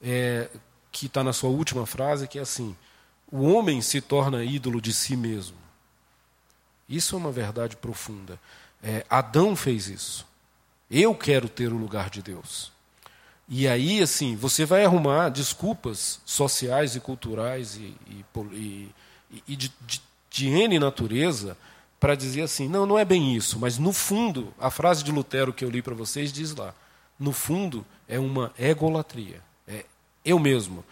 é, que está na sua última frase, que é assim: o homem se torna ídolo de si mesmo. Isso é uma verdade profunda. É, Adão fez isso. Eu quero ter o lugar de Deus. E aí, assim, você vai arrumar desculpas sociais e culturais e, e, e, e de, de, de N natureza para dizer assim: não, não é bem isso, mas no fundo, a frase de Lutero que eu li para vocês diz lá: no fundo, é uma egolatria. Eu mesmo.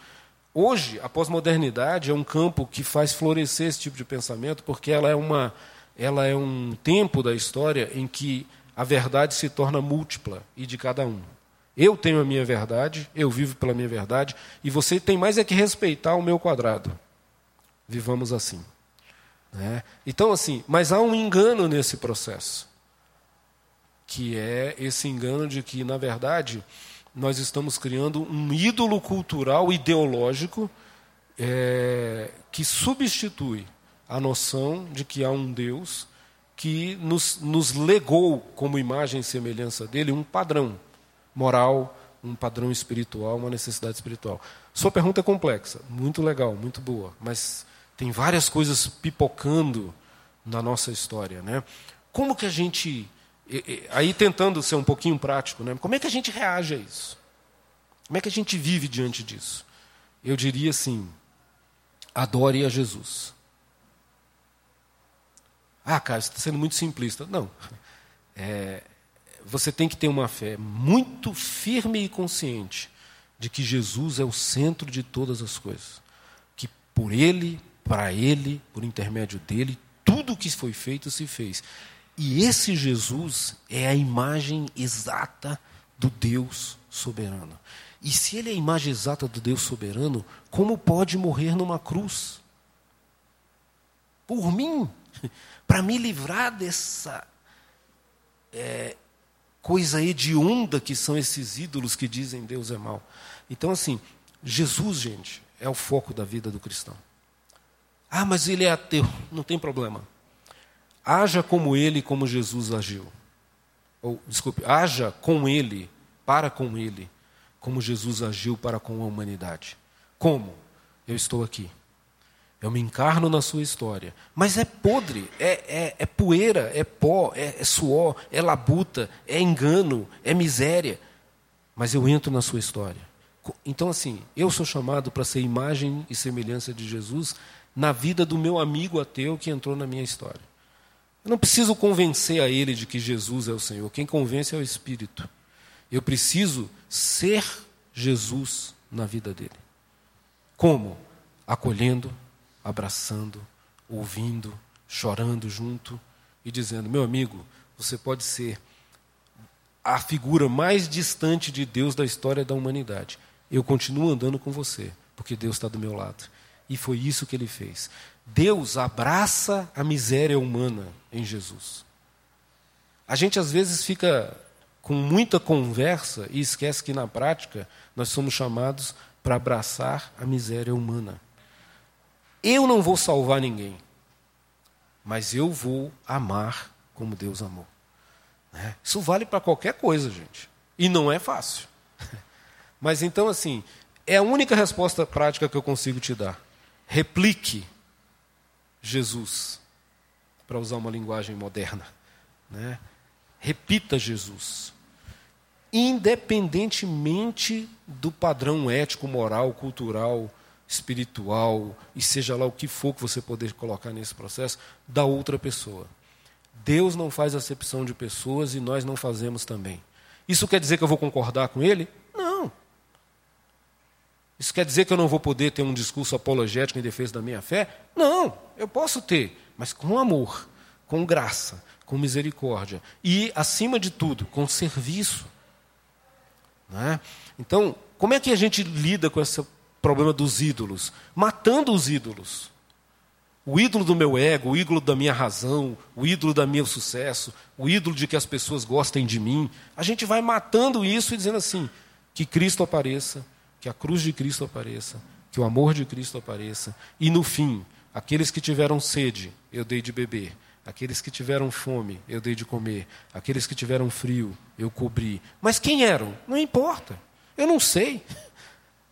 Hoje, a pós-modernidade é um campo que faz florescer esse tipo de pensamento, porque ela é, uma, ela é um tempo da história em que a verdade se torna múltipla e de cada um. Eu tenho a minha verdade, eu vivo pela minha verdade, e você tem mais é que respeitar o meu quadrado. Vivamos assim. Né? Então, assim, mas há um engano nesse processo, que é esse engano de que, na verdade, nós estamos criando um ídolo cultural ideológico é, que substitui a noção de que há um Deus que nos, nos legou, como imagem e semelhança dele, um padrão moral, um padrão espiritual, uma necessidade espiritual. Sua pergunta é complexa, muito legal, muito boa, mas tem várias coisas pipocando na nossa história, né? Como que a gente aí tentando ser um pouquinho prático, né? Como é que a gente reage a isso? Como é que a gente vive diante disso? Eu diria assim: adore a Jesus. Ah, cara, você está sendo muito simplista. Não. É, você tem que ter uma fé muito firme e consciente de que Jesus é o centro de todas as coisas. Que por Ele, para Ele, por intermédio dele, tudo o que foi feito se fez. E esse Jesus é a imagem exata do Deus soberano. E se ele é a imagem exata do Deus soberano, como pode morrer numa cruz? Por mim, para me livrar dessa é, coisa hedionda que são esses ídolos que dizem Deus é mal. Então, assim, Jesus, gente, é o foco da vida do cristão. Ah, mas ele é ateu. Não tem problema. Haja como ele, como Jesus agiu. Ou, desculpe, haja com ele, para com ele, como Jesus agiu para com a humanidade. Como? Eu estou aqui. Eu me encarno na sua história. Mas é podre, é, é, é poeira, é pó, é, é suor, é labuta, é engano, é miséria. Mas eu entro na sua história. Então, assim, eu sou chamado para ser imagem e semelhança de Jesus na vida do meu amigo ateu que entrou na minha história. Eu não preciso convencer a ele de que Jesus é o Senhor. Quem convence é o Espírito. Eu preciso ser Jesus na vida dele. Como? Acolhendo, abraçando, ouvindo, chorando junto e dizendo: meu amigo, você pode ser a figura mais distante de Deus da história da humanidade. Eu continuo andando com você, porque Deus está do meu lado. E foi isso que ele fez. Deus abraça a miséria humana em Jesus. A gente às vezes fica com muita conversa e esquece que na prática nós somos chamados para abraçar a miséria humana. Eu não vou salvar ninguém, mas eu vou amar como Deus amou. Né? Isso vale para qualquer coisa, gente. E não é fácil. Mas então, assim, é a única resposta prática que eu consigo te dar. Replique Jesus, para usar uma linguagem moderna. Né? Repita Jesus. Independentemente do padrão ético, moral, cultural, espiritual, e seja lá o que for que você poder colocar nesse processo, da outra pessoa. Deus não faz acepção de pessoas e nós não fazemos também. Isso quer dizer que eu vou concordar com ele? Isso quer dizer que eu não vou poder ter um discurso apologético em defesa da minha fé? Não, eu posso ter, mas com amor, com graça, com misericórdia e, acima de tudo, com serviço. É? Então, como é que a gente lida com esse problema dos ídolos? Matando os ídolos. O ídolo do meu ego, o ídolo da minha razão, o ídolo do meu sucesso, o ídolo de que as pessoas gostem de mim. A gente vai matando isso e dizendo assim: que Cristo apareça, que a cruz de Cristo apareça, que o amor de Cristo apareça, e no fim, aqueles que tiveram sede, eu dei de beber, aqueles que tiveram fome, eu dei de comer, aqueles que tiveram frio, eu cobri. Mas quem eram? Não importa. Eu não sei.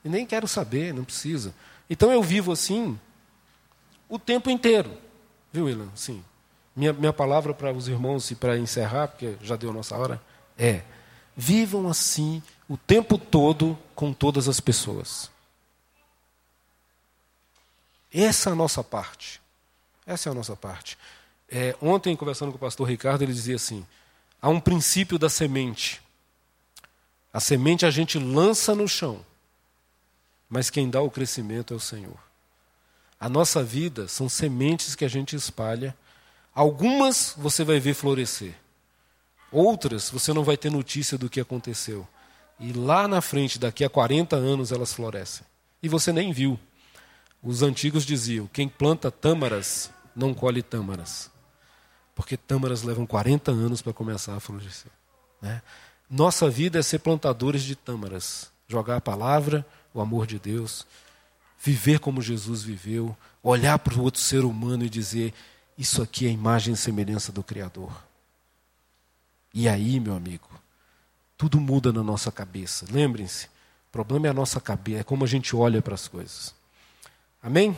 E nem quero saber, não precisa. Então eu vivo assim o tempo inteiro. Viu, Ilan? Sim. Minha, minha palavra para os irmãos e para encerrar, porque já deu nossa hora, é: vivam assim o tempo todo com todas as pessoas. Essa é a nossa parte. Essa é a nossa parte. É, ontem, conversando com o pastor Ricardo, ele dizia assim: há um princípio da semente. A semente a gente lança no chão, mas quem dá o crescimento é o Senhor. A nossa vida são sementes que a gente espalha. Algumas você vai ver florescer, outras você não vai ter notícia do que aconteceu. E lá na frente, daqui a 40 anos, elas florescem. E você nem viu. Os antigos diziam: quem planta tâmaras não colhe tâmaras. Porque tâmaras levam 40 anos para começar a florescer. Né? Nossa vida é ser plantadores de tâmaras. Jogar a palavra, o amor de Deus, viver como Jesus viveu, olhar para o outro ser humano e dizer: Isso aqui é a imagem e semelhança do Criador. E aí, meu amigo, tudo muda na nossa cabeça. Lembrem-se, o problema é a nossa cabeça, é como a gente olha para as coisas. Amém?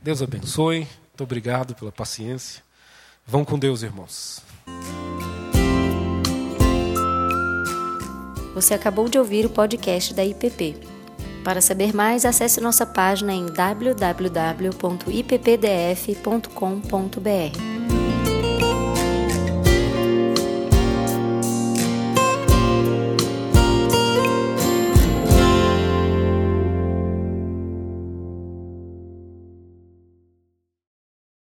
Deus abençoe. Muito obrigado pela paciência. Vão com Deus, irmãos. Você acabou de ouvir o podcast da IPP. Para saber mais, acesse nossa página em www.ippdf.com.br.